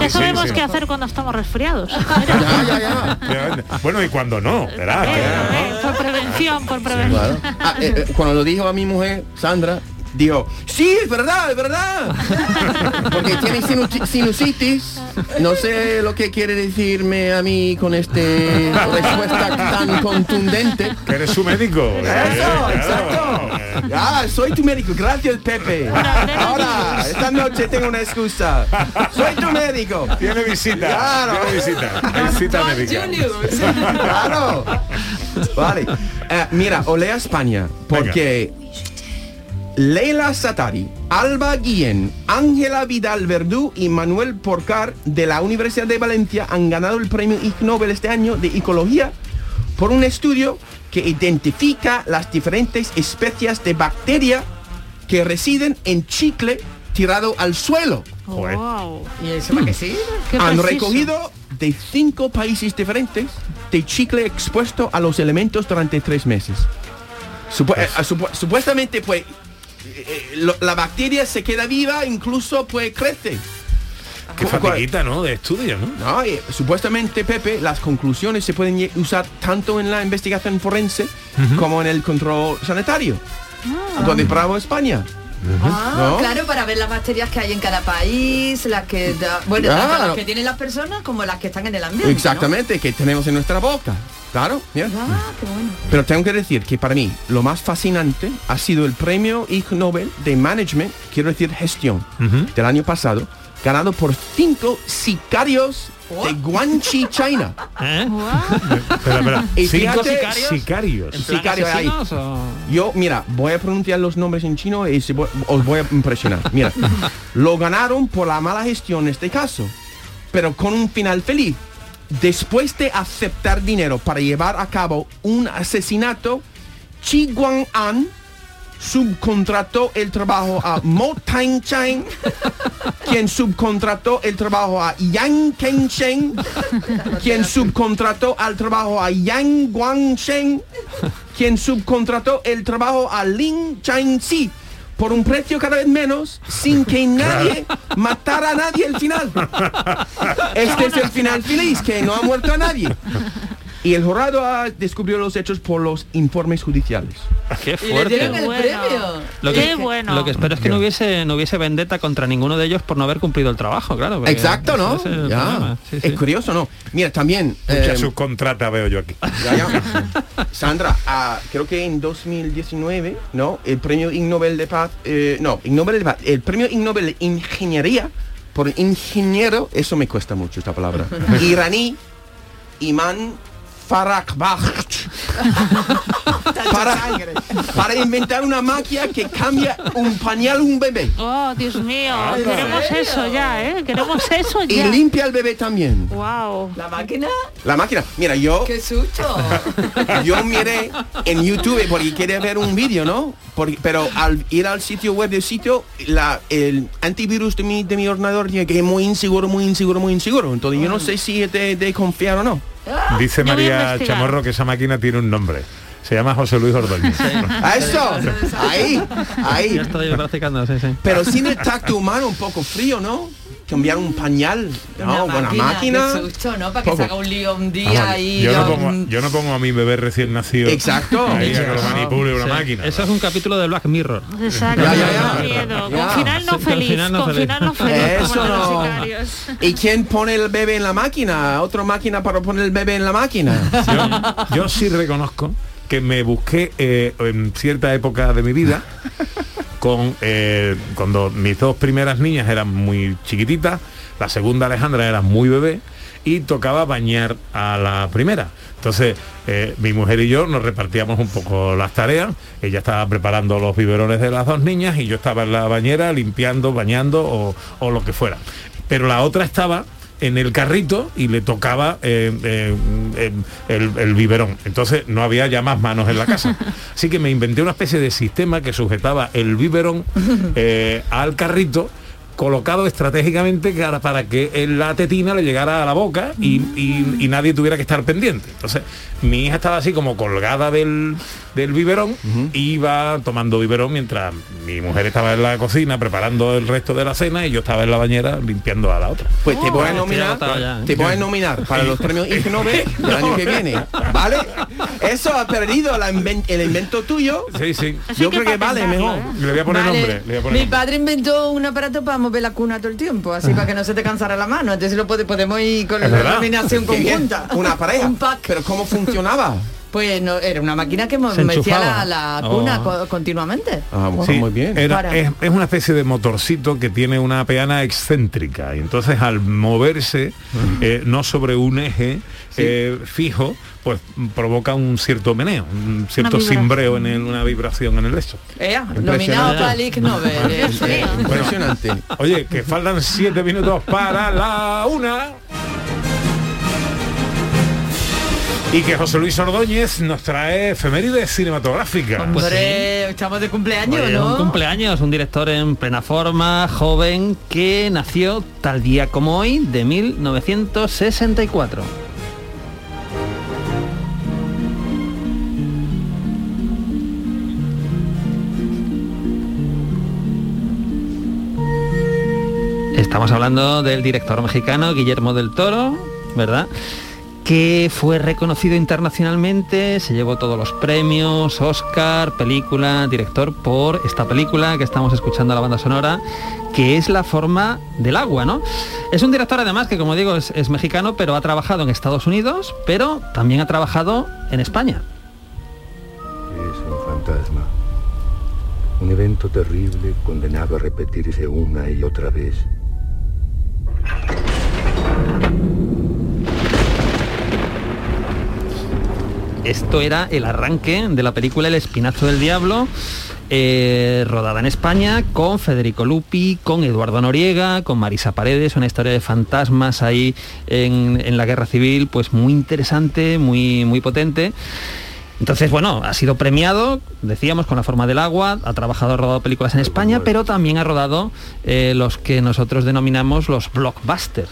Ya Sí, sabemos sí. qué hacer cuando estamos resfriados. Ya, ya, ya. Bueno, y cuando no, verás. Eh, eh, por prevención, por prevención. Claro. Ah, eh, eh, cuando lo dijo a mi mujer, Sandra, dijo, sí, es verdad, es verdad. Porque tiene sinu- sinusitis. No sé lo que quiere decirme a mí con este respuesta tan contundente. Que eres su médico. Eso, exacto. Ah, soy tu médico. Gracias, Pepe. Ahora, esta noche tengo una excusa. Soy tu médico. Tiene visita. Claro. Tiene visita. Visita médica. Claro. Vale. Eh, mira, olea España. Porque Leila Satari, Alba Guillén, Ángela Vidal Verdú y Manuel Porcar de la Universidad de Valencia han ganado el premio Ig Nobel este año de Ecología por un estudio que identifica las diferentes especies de bacteria que residen en chicle tirado al suelo. Wow. ¿Y eso para qué sirve? Qué Han preciso. recogido de cinco países diferentes de chicle expuesto a los elementos durante tres meses. Supu- eh, supu- supuestamente, pues, eh, eh, lo- la bacteria se queda viva, incluso pues crece. Qué fatiguita, ¿no? De estudio, ¿no? No, y supuestamente, Pepe, las conclusiones se pueden usar tanto en la investigación forense como en el control sanitario. Entonces, bravo España. Ah, ¿No? claro, para ver las bacterias que hay en cada país, las que da- bueno, tanto Claro. las que tienen las personas como las que están en el ambiente. ¿no? Exactamente, que tenemos en nuestra boca. Claro, mira. Ah, qué bueno. Pero tengo que decir que para mí lo más fascinante ha sido el premio Ig Nobel de Management, quiero decir gestión, del año pasado, ganado por cinco sicarios de Guangxi, China. Y Cinco fíjate- sicarios. Sicarios. Sicarios ahí. Yo, mira, voy a pronunciar los nombres en chino y se voy- os voy a impresionar. Mira, lo ganaron por la mala gestión en este caso, pero con un final feliz. Después de aceptar dinero para llevar a cabo un asesinato, Chi Guang-an subcontrató el trabajo a Mo Tang-chang, quien subcontrató el trabajo a Yang Ken-sheng, quien subcontrató al trabajo a Yang Guang-sheng, quien subcontrató el trabajo a Lin Chang-si por un precio cada vez menos, sin que nadie matara a nadie al final. Este es el final feliz, que no ha muerto a nadie. Y el jurado ha descubrió los hechos por los informes judiciales. Qué Y le fuerte. el premio. Lo que, Qué bueno. lo que espero es que no hubiese, no hubiese vendetta contra ninguno de ellos por no haber cumplido el trabajo, claro. Exacto, ¿no? es. Sí, sí. Es curioso, ¿no? Mira, también... Mucha eh, subcontrata veo yo aquí. Ya, ya. Sandra, ah, creo que en 2019, ¿no? El premio Ig Nobel de Paz, eh, no, Ig Nobel de Paz, el premio Ig Nobel de Ingeniería, por ingeniero, eso me cuesta mucho esta palabra, iraní, Iman Para, para inventar una máquina que cambia un pañal a un bebé. Oh, Dios mío. ¿en Queremos serio? eso ya, ¿eh? Queremos eso Y ya. limpia al bebé también. Wow. ¿La máquina? La máquina. Mira, yo... ¡Qué susto! Yo miré en YouTube porque quería ver un vídeo, ¿no? Porque- pero al ir al sitio web del sitio, la, el antivirus de mi, de mi ordenador dice que es muy inseguro, muy inseguro, muy inseguro. Entonces yo no sé si es de, de confiar o no. Dice Yo voy a María. Chamorro que esa máquina tiene un nombre. Se llama José Luis Ordóñez. A eso, ahí, ahí. Ya estoy practicando, sí, sí. Pero sin el tacto humano un poco frío, ¿no? Cambiar un pañal, ¿no? Buena máquina. Qué susto, ¿no? Para que Poco. se haga un lío un día y yo, no ya pongo, yo no pongo a mi bebé recién nacido. Exacto. Ahí que lo Eso. manipule una Sí. máquina. Eso es un capítulo de Black Mirror. Exacto. Ya, ya, ya. Con final no Sí, con feliz. final no con feliz. final no feliz. Eso no. ¿Y quién pone el bebé en la máquina? ¿Otra máquina para poner el bebé en la máquina? Yo, yo sí reconozco que me busqué eh, en cierta época de mi vida con eh, cuando mis dos primeras niñas eran muy chiquititas, la segunda Alejandra era muy bebé y tocaba bañar a la primera. Entonces, eh, mi mujer y yo nos repartíamos un poco las tareas. Ella estaba preparando los biberones de las dos niñas y yo estaba en la bañera limpiando, bañando o, o lo que fuera. Pero la otra estaba en el carrito y le tocaba eh, eh, el, el biberón. Entonces no había ya más manos en la casa. Así que me inventé una especie de sistema que sujetaba el biberón eh, al carrito colocado estratégicamente para, para que el- la tetina le llegara a la boca y, y- y nadie tuviera que estar pendiente. Entonces, mi hija estaba así como colgada del, del biberón, iba tomando biberón mientras mi mujer estaba en la cocina preparando el resto de la cena y yo estaba en la bañera limpiando a la otra. Pues te voy a estoy nominar, ya, ¿eh? te voy a nominar para los premios Ig Nobel del año que viene, ¿vale? Eso ha perdido la inven- el invento tuyo. Sí, sí. Yo creo que vale mejor. Le voy a poner Vale. nombre. Le voy a poner Mi nombre. padre inventó un aparato para mover la cuna todo el tiempo, así para que no se te cansara la mano. Entonces lo pode- podemos ir con la bien. conjunta. Una pareja. Un pack. Pero ¿cómo funcionaba? Pues no, era una máquina que Se metía enchufaba. la, la cuna Oh. co- continuamente. Ah, Sí, muy bien. era- es, es una especie de motorcito que tiene una peana excéntrica y entonces al moverse eh, no sobre un eje eh, fijo, pues provoca un cierto meneo, un cierto cimbreo en el- una vibración en el. Ea, nominado para el Ig Nobel. Impresionante. Oye, que faltan siete minutos para la una. Y que José Luis Ordóñez nos trae efemérides cinematográficas. Hombre, estamos de cumpleaños, ¿no? Un cumpleaños, un director en plena forma, joven, que nació tal día como hoy de 1964. Estamos hablando del director mexicano Guillermo del Toro, ¿verdad? Que fue reconocido internacionalmente, se llevó todos los premios, Oscar, película, director, por esta película que estamos escuchando la banda sonora, que es La forma del agua, ¿no? Es un director además que, como digo, es, es mexicano, pero ha trabajado en Estados Unidos, pero también ha trabajado en España. Es un fantasma. Un evento terrible condenado a repetirse una y otra vez. Esto era el arranque de la película El Espinazo del Diablo, eh, rodada en España con Federico Lupi, con Eduardo Noriega, con Marisa Paredes, una historia de fantasmas ahí en, la guerra civil, pues muy interesante, muy, muy potente. Entonces, bueno, ha sido premiado, decíamos, con la forma del agua, ha trabajado, ha rodado películas en España, pero también ha rodado eh, los que nosotros denominamos los blockbusters.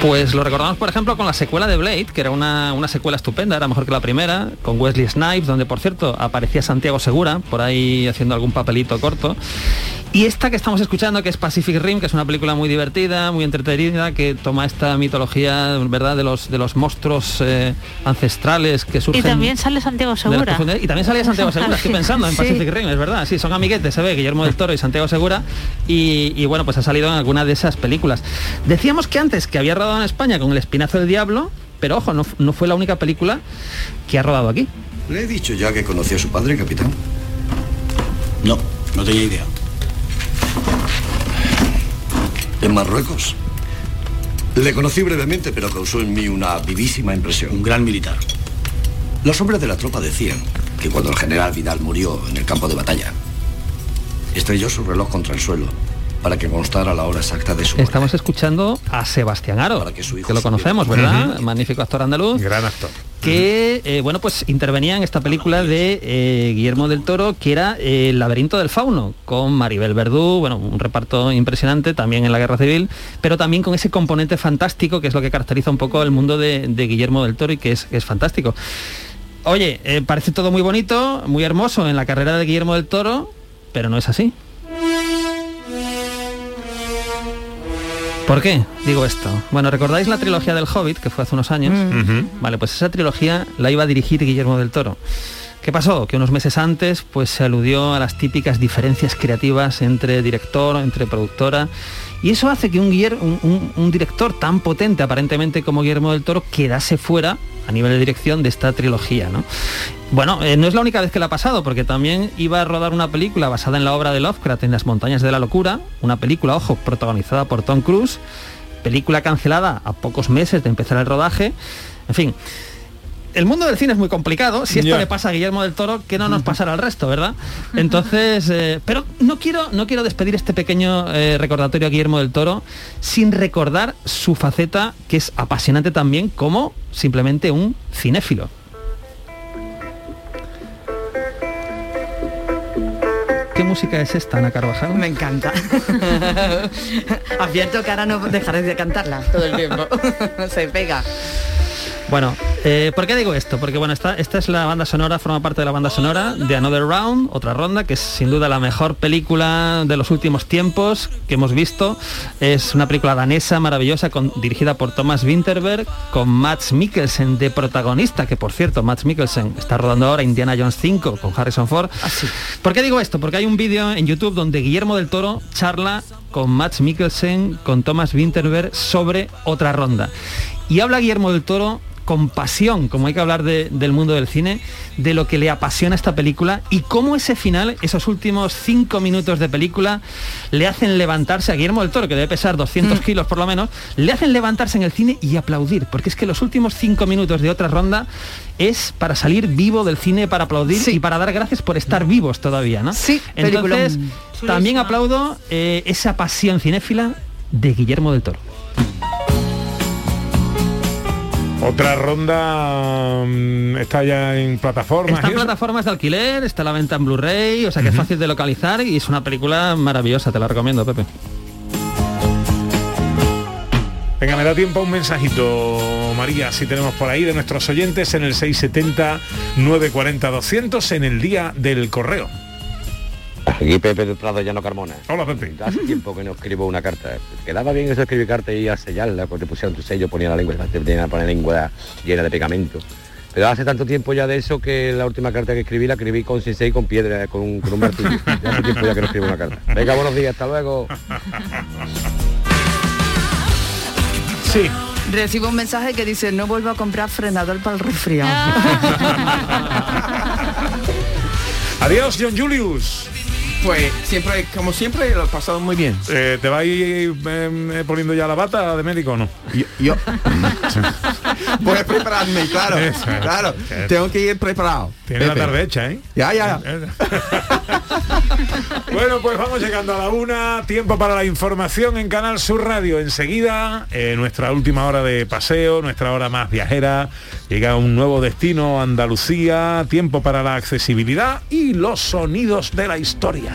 Pues lo recordamos, por ejemplo, con la secuela de Blade, que era una, una, secuela estupenda, era mejor que la primera, con Wesley Snipes, donde, por cierto, aparecía Santiago Segura, por ahí haciendo algún papelito corto. Y esta que estamos escuchando, que es Pacific Rim, que es una película muy divertida, muy entretenida, que toma esta mitología, ¿verdad?, de los, de los monstruos eh, ancestrales que surgen... Y también sale Santiago Segura. Y también sale Santiago Segura, estoy pensando en Pacific. Rim, es verdad, sí, son amiguetes, se ve, Guillermo del Toro y Santiago Segura, y, y bueno, pues ha salido en alguna de esas películas. Decíamos que antes que había rodado en España con El Espinazo del Diablo, pero ojo, no, no fue la única película que ha rodado aquí. ¿Le he dicho ya que conocí a su padre, capitán? No, no tenía idea. En Marruecos. Le conocí brevemente, pero causó en mí una vivísima impresión. Un gran militar. Los hombres de la tropa decían que cuando el general Vidal murió en el campo de batalla, estrelló su reloj contra el suelo para que constara la hora exacta de su muerte. Estamos escuchando a Sebastián Aro, que, que, lo conocemos, ¿verdad? Uh -huh. Magnífico actor andaluz. Gran actor. Que, eh, bueno, pues intervenía en esta película de eh, Guillermo del Toro, que era eh, El laberinto del fauno, con Maribel Verdú, bueno, un reparto impresionante, también en la Guerra Civil, pero también con ese componente fantástico, que es lo que caracteriza un poco el mundo de, de Guillermo del Toro y que es, que es fantástico. Oye, parece todo muy bonito, muy hermoso en la carrera de Guillermo del Toro, pero no es así. ¿Por qué digo esto? Bueno, ¿recordáis la trilogía del Hobbit, que fue hace unos años? Mm. Vale, pues esa trilogía la iba a dirigir Guillermo del Toro. ¿Qué pasó? Que unos meses antes pues se aludió a las típicas diferencias creativas entre director, entre productora, y eso hace que un, un director tan potente aparentemente como Guillermo del Toro quedase fuera a nivel de dirección de esta trilogía, ¿no? Bueno, eh, no es la única vez que le ha pasado, porque también iba a rodar una película basada en la obra de Lovecraft, en las montañas de la locura, una película, ojo, protagonizada por Tom Cruise, película cancelada a pocos meses de empezar el rodaje, en fin. El mundo del cine es muy complicado. Si esto yeah. le pasa a Guillermo del Toro, que no nos pasará al resto, ¿verdad? Entonces, eh, pero no quiero, no quiero despedir este pequeño eh, recordatorio a Guillermo del Toro sin recordar su faceta, que es apasionante también, como simplemente un cinéfilo. ¿Qué música es esta, Ana Carvajal? Me encanta. Advierto que ahora no dejaré de cantarla todo el tiempo. Se pega. Bueno, eh, ¿por qué digo esto? Porque bueno, esta, esta es la banda sonora, forma parte de la banda sonora de Another Round, otra ronda, que es sin duda la mejor película de los últimos tiempos que hemos visto. Es una película danesa maravillosa, con, dirigida por Thomas Winterberg, con Max Mikkelsen de protagonista, que por cierto, Max Mikkelsen está rodando ahora Indiana Jones 5 con Harrison Ford. Ah, sí. ¿Por qué digo esto? Porque hay un vídeo en YouTube donde Guillermo del Toro charla con Max Mikkelsen, con Thomas Winterberg sobre otra ronda. Y habla Guillermo del Toro con pasión, como hay que hablar de, del mundo del cine, de lo que le apasiona esta película y cómo ese final, esos últimos cinco minutos de película, le hacen levantarse a Guillermo del Toro, que debe pesar 200 mm. kilos por lo menos, le hacen levantarse en el cine y aplaudir, porque es que los últimos cinco minutos de otra ronda es para salir vivo del cine, para aplaudir sí. y para dar gracias por estar vivos todavía, ¿no? Sí, Entonces, también aplaudo eh, esa pasión cinéfila de Guillermo del Toro. Otra ronda um, está ya en plataformas. Está en plataformas de alquiler, está a la venta en Blu-ray, o sea que uh -huh. es fácil de localizar y es una película maravillosa, te la recomiendo, Pepe. Venga, me da tiempo un mensajito, María, si tenemos por ahí de nuestros oyentes en el 670 940 200 en el día del correo. Aquí Pepe de Prado Llano Carmona. Hola, Pepe. Hace tiempo que no escribo una carta. Quedaba bien eso de escribir carta y a sellarla, porque pusieron tu sello, ponía la lengua, te poner la lengua llena de pegamento. Pero hace tanto tiempo ya de eso que la última carta que escribí la escribí con cincel y con piedra, con un, con un martillo. Ya hace tiempo ya que no escribo una carta. Venga, buenos días, hasta luego. Sí. Recibo un mensaje que dice no vuelvo a comprar frenador para el resfriado. Adiós, John Julius. Pues siempre, como siempre, lo he pasado muy bien. Eh, ¿Te vais eh, poniendo ya la bata de médico o no? Yo, yo- voy a prepararme, claro, Eso, claro. eso. Tengo que ir preparado. Tiene la tarde hecha, ¿eh? Ya, ya. Bueno, pues vamos llegando a la una. Tiempo para la información en Canal Sur Radio. Enseguida, eh, nuestra última hora de paseo, nuestra hora más viajera. Llega un nuevo destino, Andalucía. Tiempo para la accesibilidad y los sonidos de la historia.